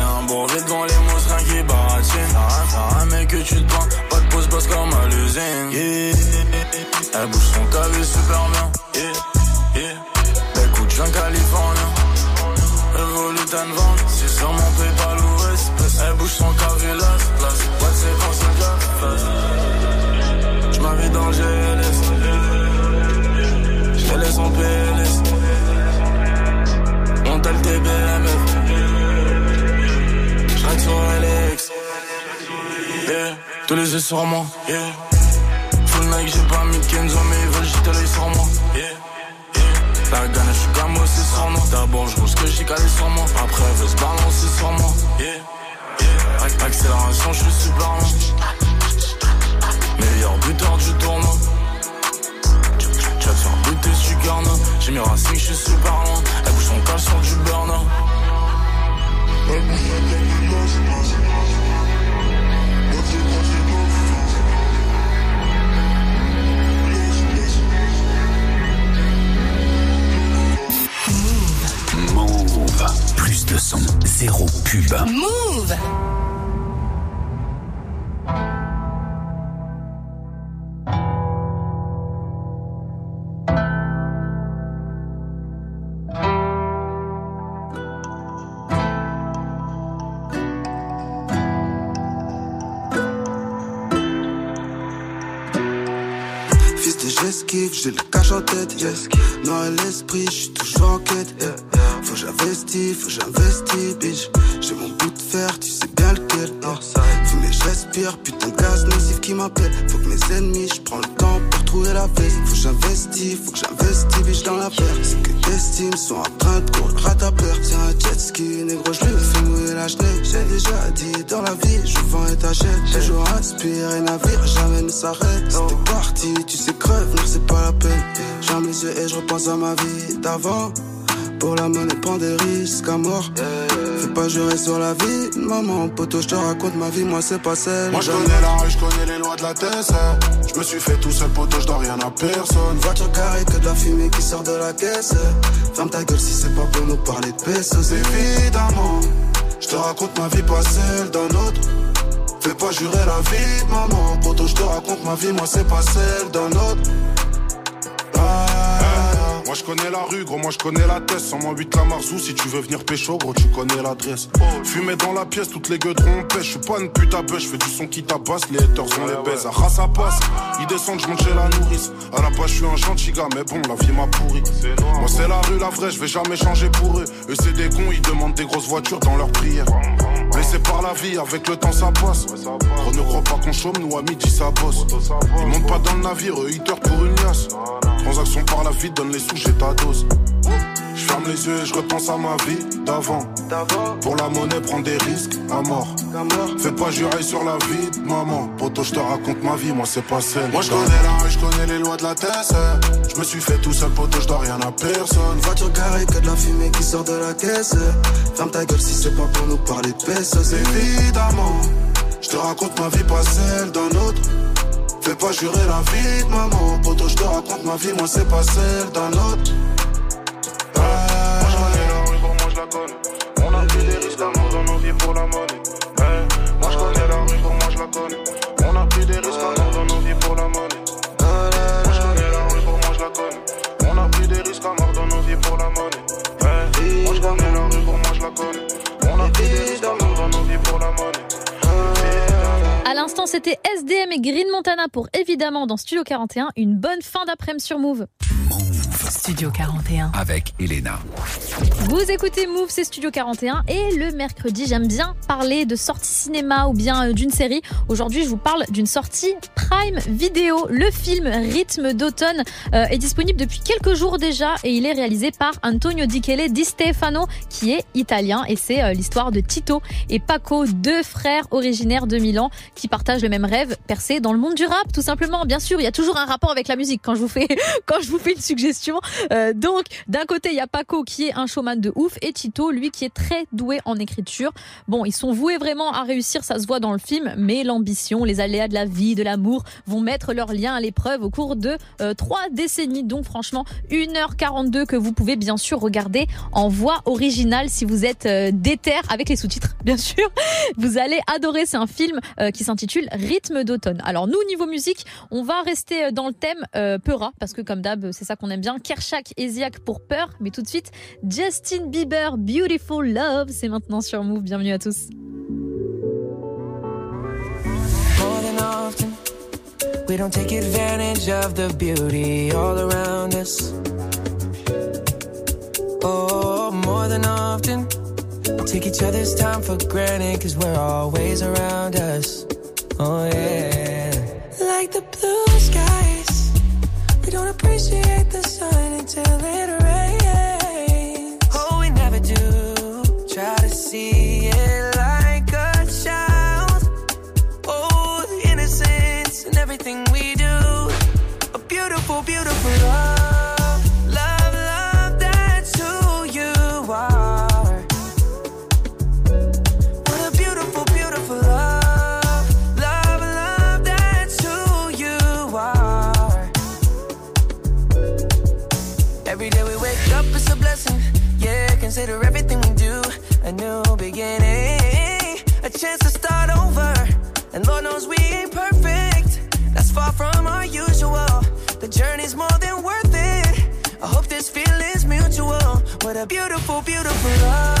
C'est un brevet devant les mousses, rien qui baratine T'as rien mec que tu te prends Pas de pause boss comme à l'usine. Yeah. Elle bouge son cal super bien. Yeah. Yeah. Écoute, je viens californien. Evolutan Van C'est sur mon Paypal ou espèce Elle bouge son cavilas place. Ouais c'est quand c'est de la face m'avais dans le GLS Je laisse en PLS Monte le TBMF Yeah Tous les yeux sur moi Yeah Full Nike j'ai pas mis Kenzo mais ils veulent jeter l'œil sur moi Yeah la gagne, je suis comme aussi sur moi. D'abord, je ce que j'ai calé sur moi. Après, elle veut se balancer sur moi. Yeah. Accélération, je suis super lent. Meilleur buteur du tournoi. Tu vas te faire buter, super non. J'ai mes racines, je suis super loin. Elle bouge son cal sur du burn. Plus de son, zéro pub. Move Fils de j'esquive, j'ai le cache en tête, yes. Noir et l'esprit, j'suis toujours en quête, yeah. Faut que j'investis, faut que j'investis, bitch. J'ai mon bout de fer, tu sais bien lequel, yeah. Fume et je respire, putain de gaz nocif qui m'appelle. Faut que mes ennemis, j'prends le temps pour trouver la veste. Faut que j'investis, faut que j'investis, bitch, dans la paire. C'est que t'estimes sont en train de courir à ta peur. Un jet ski, négro, je lui fais mouiller la chenille. J'ai déjà dit dans la vie, je vends et t'achètes. Toujours inspiré, navire, jamais ne s'arrête. C'était parti, tu sais, crève, non, c'est pas la peine. J'ferme les yeux et je repense à ma vie d'avant. Pour la monnaie, prends des risques à mort. Fais pas jurer sur la vie, maman, poteau, je te raconte ma vie, moi c'est pas celle. Moi je connais la rue, je connais les lois de la TSR. Je me suis fait tout seul, poteau, je dois rien à personne. Voiture carrée, que de la fumée qui sort de la caisse. Ferme ta gueule si c'est pas pour nous parler de pesos. Évidemment, je te raconte ma vie, pas celle d'un autre. Fais pas jurer la vie de maman, poteau, je te raconte ma vie, moi c'est pas celle d'un autre. Ah, Moi je connais la rue, gros, moi je connais la tête. 108 la Marzou, si tu veux venir pécho, gros, tu connais l'adresse. Fumer dans la pièce, toutes les gueulerons pêche. Je suis pas une pute à bœuf, je fais du son qui tabasse, les haters on les baise. À race, ça passe, ils descendent, je monte chez la nourrice. À la page, je suis un gentil gars, mais bon, la vie m'a pourri. Moi c'est la rue, la vraie, je vais jamais changer pour eux. Eux c'est des cons, ils demandent des grosses voitures dans leurs prières. Blessé par la vie, avec le temps ça passe. Gros, ne crois pas qu'on chôme, nous à midi ça bosse. Ils montent pas dans le navire, eux ils pour une liasse. Transaction par la vie, donne les sous, j'ai ta dose. Je ferme les yeux et je repense à ma vie d'avant. Pour la monnaie, prends des risques à mort. Fais pas jurer sur la vie de maman. Poto, je te raconte ma vie, moi c'est pas celle. Moi je connais la rue, je connais les lois de la TSE Je me suis fait tout seul, poto, je dois rien à personne. Voiture garée, que de la fumée qui sort de la caisse. Ferme ta gueule si c'est pas pour nous parler de pesos Évidemment, je te raconte ma vie, pas celle d'un autre. Fais pas jurer la vie de maman. Poto, je te raconte ma vie, moi c'est pas celle d'un autre c'était SDM et Green Montana pour évidemment dans Studio 41. Une bonne fin d'après-midi sur Move. Studio 41. Avec Elena. Vous écoutez Move, c'est Studio 41 et le mercredi, j'aime bien parler de sortie cinéma ou bien euh, d'une série. Aujourd'hui, je vous parle d'une sortie Prime Video. Le film Rythme d'automne euh, est disponible depuis quelques jours déjà et il est réalisé par Antonio Di Chele Di Stefano qui est italien et c'est euh, l'histoire de Tito et Paco, deux frères originaires de Milan qui partagent le même rêve, percer dans le monde du rap tout simplement. Bien sûr, il y a toujours un rapport avec la musique quand je vous fais quand je vous fais une suggestion. Euh, donc, d'un côté, il y a Paco qui est un showman de ouf et Tito, lui, qui est très doué en écriture. Bon, ils sont voués vraiment à réussir, ça se voit dans le film, mais l'ambition, les aléas de la vie, de l'amour vont mettre leur lien à l'épreuve au cours de euh, trois décennies. Donc, franchement, 1h42 que vous pouvez bien sûr regarder en voix originale si vous êtes euh, déter avec les sous-titres, bien sûr. Vous allez adorer. C'est un film qui s'intitule Rythme d'automne. Alors, nous, niveau musique, on va rester dans le thème Peura, parce que comme d'hab, c'est ça qu'on aime bien. Kershak et pour Peur, mais tout de suite, Justin Bieber, Beautiful Love, c'est maintenant sur Move. Bienvenue à tous. Oh. Like the blue skies, we don't appreciate the sun until it rains. Oh, we never do. Try to see beautiful, beautiful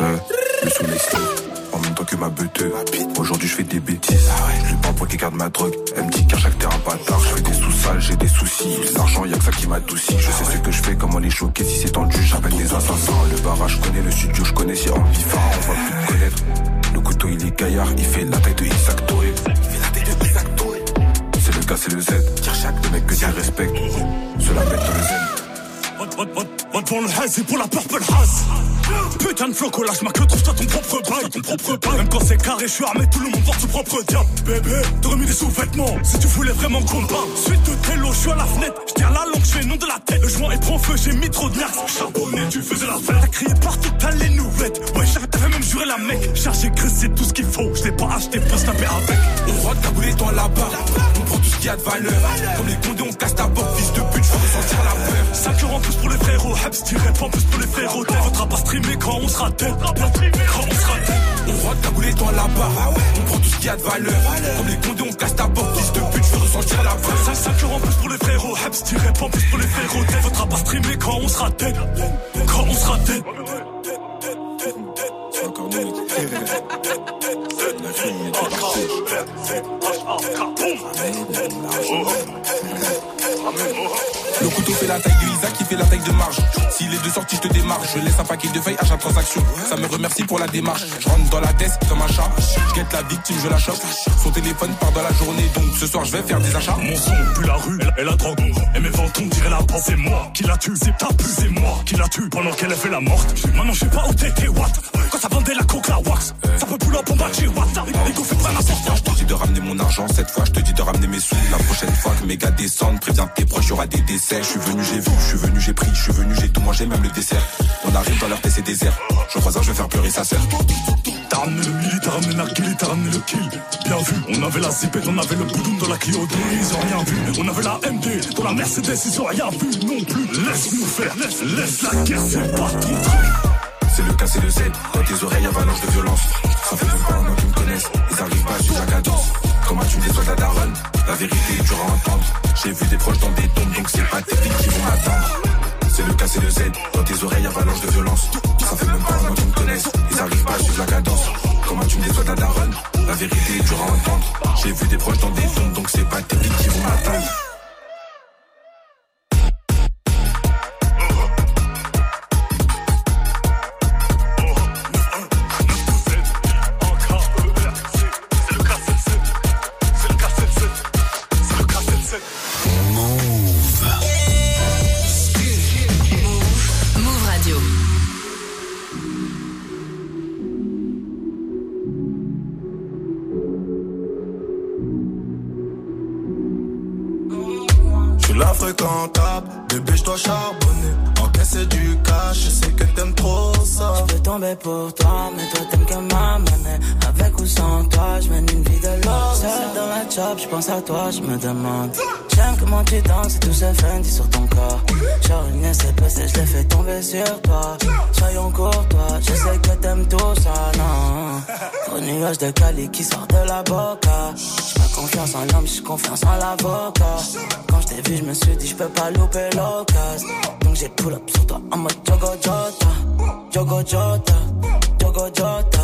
Euh, le sous en même temps que ma beuteuse. Aujourd'hui, je fais des bêtises. Je lui prends pour qu'il garde ma drogue. Elle me dit qu'à chaque terrain bâtard, je fais des sous-sales, j'ai des soucis. L'argent, y'a que ça qui m'adoucit. Je sais ce que je fais, comment les choquer. Si c'est tendu, j'appelle des assassins. Le barrage, je connais le studio, je connais si envie phare, on va plus me connaître. Le couteau, il est gaillard, il fait la taille de Isaac Touré. Il fait la taille de Isaac Touré. C'est le K, c'est le Z. Tire chaque le mec que tu respectes. Cela met le zen. Va devant le haze et pour la purple haze Putain de floco, lâche ma queue, trouve-toi ton propre bail Ton propre bail. Même quand c'est carré, je suis armé, tout le monde porte son propre diable. Bébé, t'as remis des sous-vêtements Si tu voulais vraiment qu'on parle. Suite de télo, je suis à la fenêtre Je tiens la langue, je fais nom de la tête. Le joint est trop feu, j'ai mis trop de nerfs. Charbonné, tu faisais la fête. T'as crié partout, t'as les nouvelles. Ouais, t'avais même juré la mec Chargé, graisse, c'est tout ce qu'il faut. Je l'ai pas acheté, faut se avec. On ta boulette dans la barre. On prend tout ce qu'il y a de valeur. Comme les condés, on casse ta porte, fils de pute, je veux ressentir la peur. 5 euros en plus pour les frérots Habs direct en plus pour les frérots T'es votre pas streamer quand on sera dead Quand on sera dead On ta boulette dans la barre. On prend tout ce qu'il y a de valeur. Comme les condés, on casse ta porte, fils de pute, je veux ressentir la peur. 5, 5 euros en plus pour les frérots Habs direct en plus pour les frérots T'es votre pas streamer quand on sera dead Quand on sera dead Le couteau fait la taille de Isaac, qui fait la taille de marge. S'il est de sortie, je te démarre. Je laisse un paquet de feuilles à chaque transaction. Ça me remercie pour la démarche. Je rentre dans la tête comme un chat. Je guette la victime, je la chope. Son téléphone part dans la journée, donc ce soir je vais faire des achats. Mon son pue la rue et la drogue. Et mes ventons diraient la porte. C'est moi qui la tue, c'est ta pu, c'est moi qui la tue pendant qu'elle a fait la morte. Maintenant je sais pas où t'étais, what. Quand ça vendait la coke, la wax. Ça peut bas de chez what. Les go fait pas n'importe Je te dis de ramener mon argent cette fois, je te dis de ramener mes sous. La prochaine fois que mes gars descendent, préviens tes proches, y aura des décès. Je suis venu, j'ai vu, je suis venu, j'ai pris, je suis venu, j'ai tout mangé, même le dessert. On arrive dans leur c'est désert. Je croise un, je vais faire pleurer sa sœur. T'as ramené le mili, t'as ramené la kill, t'as ramené le kill. Bien vu, on avait la zipette, on avait le boudoum dans la Clio 2, ils ont rien vu. On avait la MD, dans la Mercedes, ils ont rien vu non plus. Laisse-nous faire, laisse, laisse la guerre, c'est pas ton truc. C'est le K, c'est le Z. Dans tes oreilles, avalanche de violence. Ça fait même pas un an qu'ils me connaissent. Ils arrivent pas, suis la cadence. Comment tu me déçois de la daronne La vérité est dure à entendre. J'ai vu des proches dans des tombes, donc c'est pas tes filles qui vont m'attendre. C'est le K, c'est le Z. Dans tes oreilles, avalanche de violence. Ça fait même pas un an qu'ils me connaissent. Ils arrivent pas, je suis la cadence. Comment tu me déçois de la daronne La vérité est dure à entendre. J'ai vu des proches dans des tombes, donc c'est pas tes filles qui vont m'attendre. Tomber pour toi, mais toi t'aimes que ma. Avec ou sans toi, je mène une vie de l'or. Seul dans la job, je pense à toi, je me demande. J'aime comment tu danses et tout ce Fendi sur ton corps. Genre une SPC, je l'ai fait tomber sur toi. Soyons courtois, je sais que t'aimes tout ça, non. Au nuage de Cali qui sort de la boca. J'ai pas confiance en l'homme, j'ai confiance en l'avocat. Quand je t'ai vu, je me suis dit, je peux pas louper l'occasion. Donc j'ai pull up sur toi en mode Jogo Jota. Jogo Jota, Jogo Jota.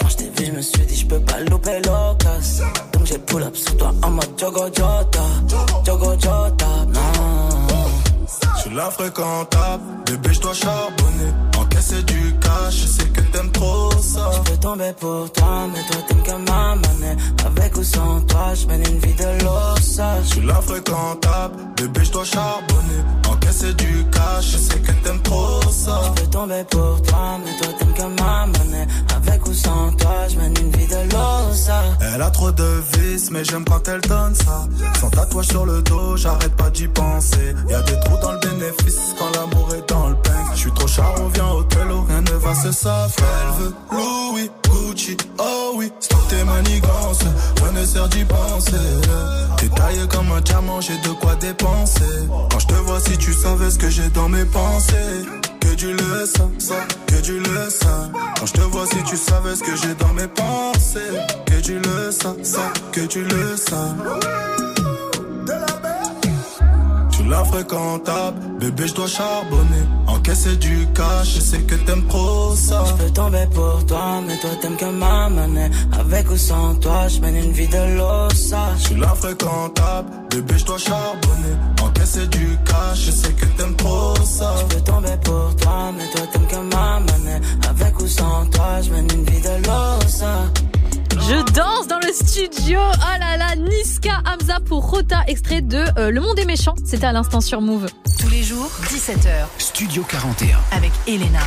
Quand je t'ai vu, je me suis dit, je pas louper l'occasion. Donc j'ai pull up sur toi en mode Jogo Jota. Jogo Jota. Je suis la fréquentable, bébé je dois charbonner Encaisser du cash, je sais que t'aimes trop ça Je peux tomber pour toi, mais toi t'aimes que ma. Avec ou sans toi, je mène une vie de l'ossa. Je suis la fréquentable, bébé je dois charbonner Encaisser du cash, je sais que t'aimes trop ça Je peux tomber pour toi, mais toi t'aimes que ma. Avec ou sans toi, je mène une vie de l'ossa. Elle a trop de vices, mais j'aime quand elle donne ça. Sans tatouage sur le dos, j'arrête pas d'y penser. Y a des trous dans le bénéfice quand l'amour est dans le pain Je suis trop charo, viens au télo, rien ne va se savoir. Elle veut Louis, Gucci, oh oui. Stop tes manigances, rien ne sert d'y penser. T'es taillé comme un diamant, j'ai de quoi dépenser. Quand je te vois, si tu savais ce que j'ai dans mes pensées que tu le sens, que tu le sens. Quand je te vois, si tu savais ce que j'ai dans mes pensées, que tu le sens, que tu le sens. Tu la fréquentable, bébé, je dois charbonner. Encaisser du cash, je sais que t'aimes trop ça. Je peux tomber pour toi, mais toi t'aimes que ma monnaie. Avec ou sans toi, je mène une vie de l'ossa. Je suis la fréquentable, bébé, je dois charbonner. Encaisser du cash, je sais que t'aimes trop ça. Je peux tomber pour toi, mais toi t'aimes que ma monnaie. Avec ou sans toi, je mène une vie de l'ossa. Je danse dans le studio. Oh là là, Niska Hamza pour Rota, extrait de euh, Le Monde est méchant. C'était à l'instant sur Move. Tous les jours, 17h. Studio 41. Avec Elena.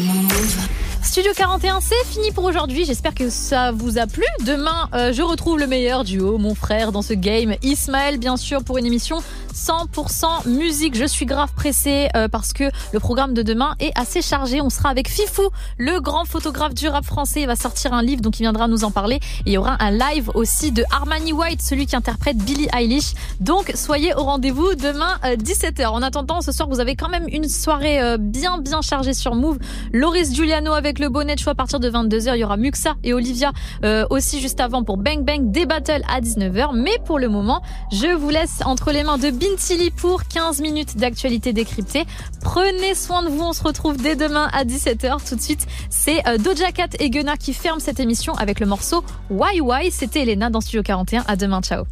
Move. Studio 41, c'est fini pour aujourd'hui. J'espère que ça vous a plu. Demain, euh, je retrouve le meilleur duo, mon frère, dans ce game. Ismaël, bien sûr, pour une émission 100% musique. Je suis grave pressée euh, parce que le programme de demain est assez chargé. On sera avec Fifou, le grand photographe du rap français. Il va sortir un livre, donc il viendra nous en parler. Et il y aura un live aussi de Armani White, celui qui interprète Billie Eilish. Donc, soyez au rendez-vous demain euh, 17h. En attendant, ce soir, vous avez quand même une soirée euh, bien, bien chargée sur Move. Loris Giuliano avec le bonnet de choix à partir de 22h. Il y aura Muxa et Olivia euh, aussi juste avant pour Bang Bang des battles à 19h. Mais pour le moment, je vous laisse entre les mains de Bintili pour 15 minutes d'actualité décryptée. Prenez soin de vous. On se retrouve dès demain à 17h. Tout de suite, c'est euh, Doja Cat et Gunnar qui ferment cette émission avec le morceau Why Why. C'était Elena dans Studio 41. À demain. Ciao.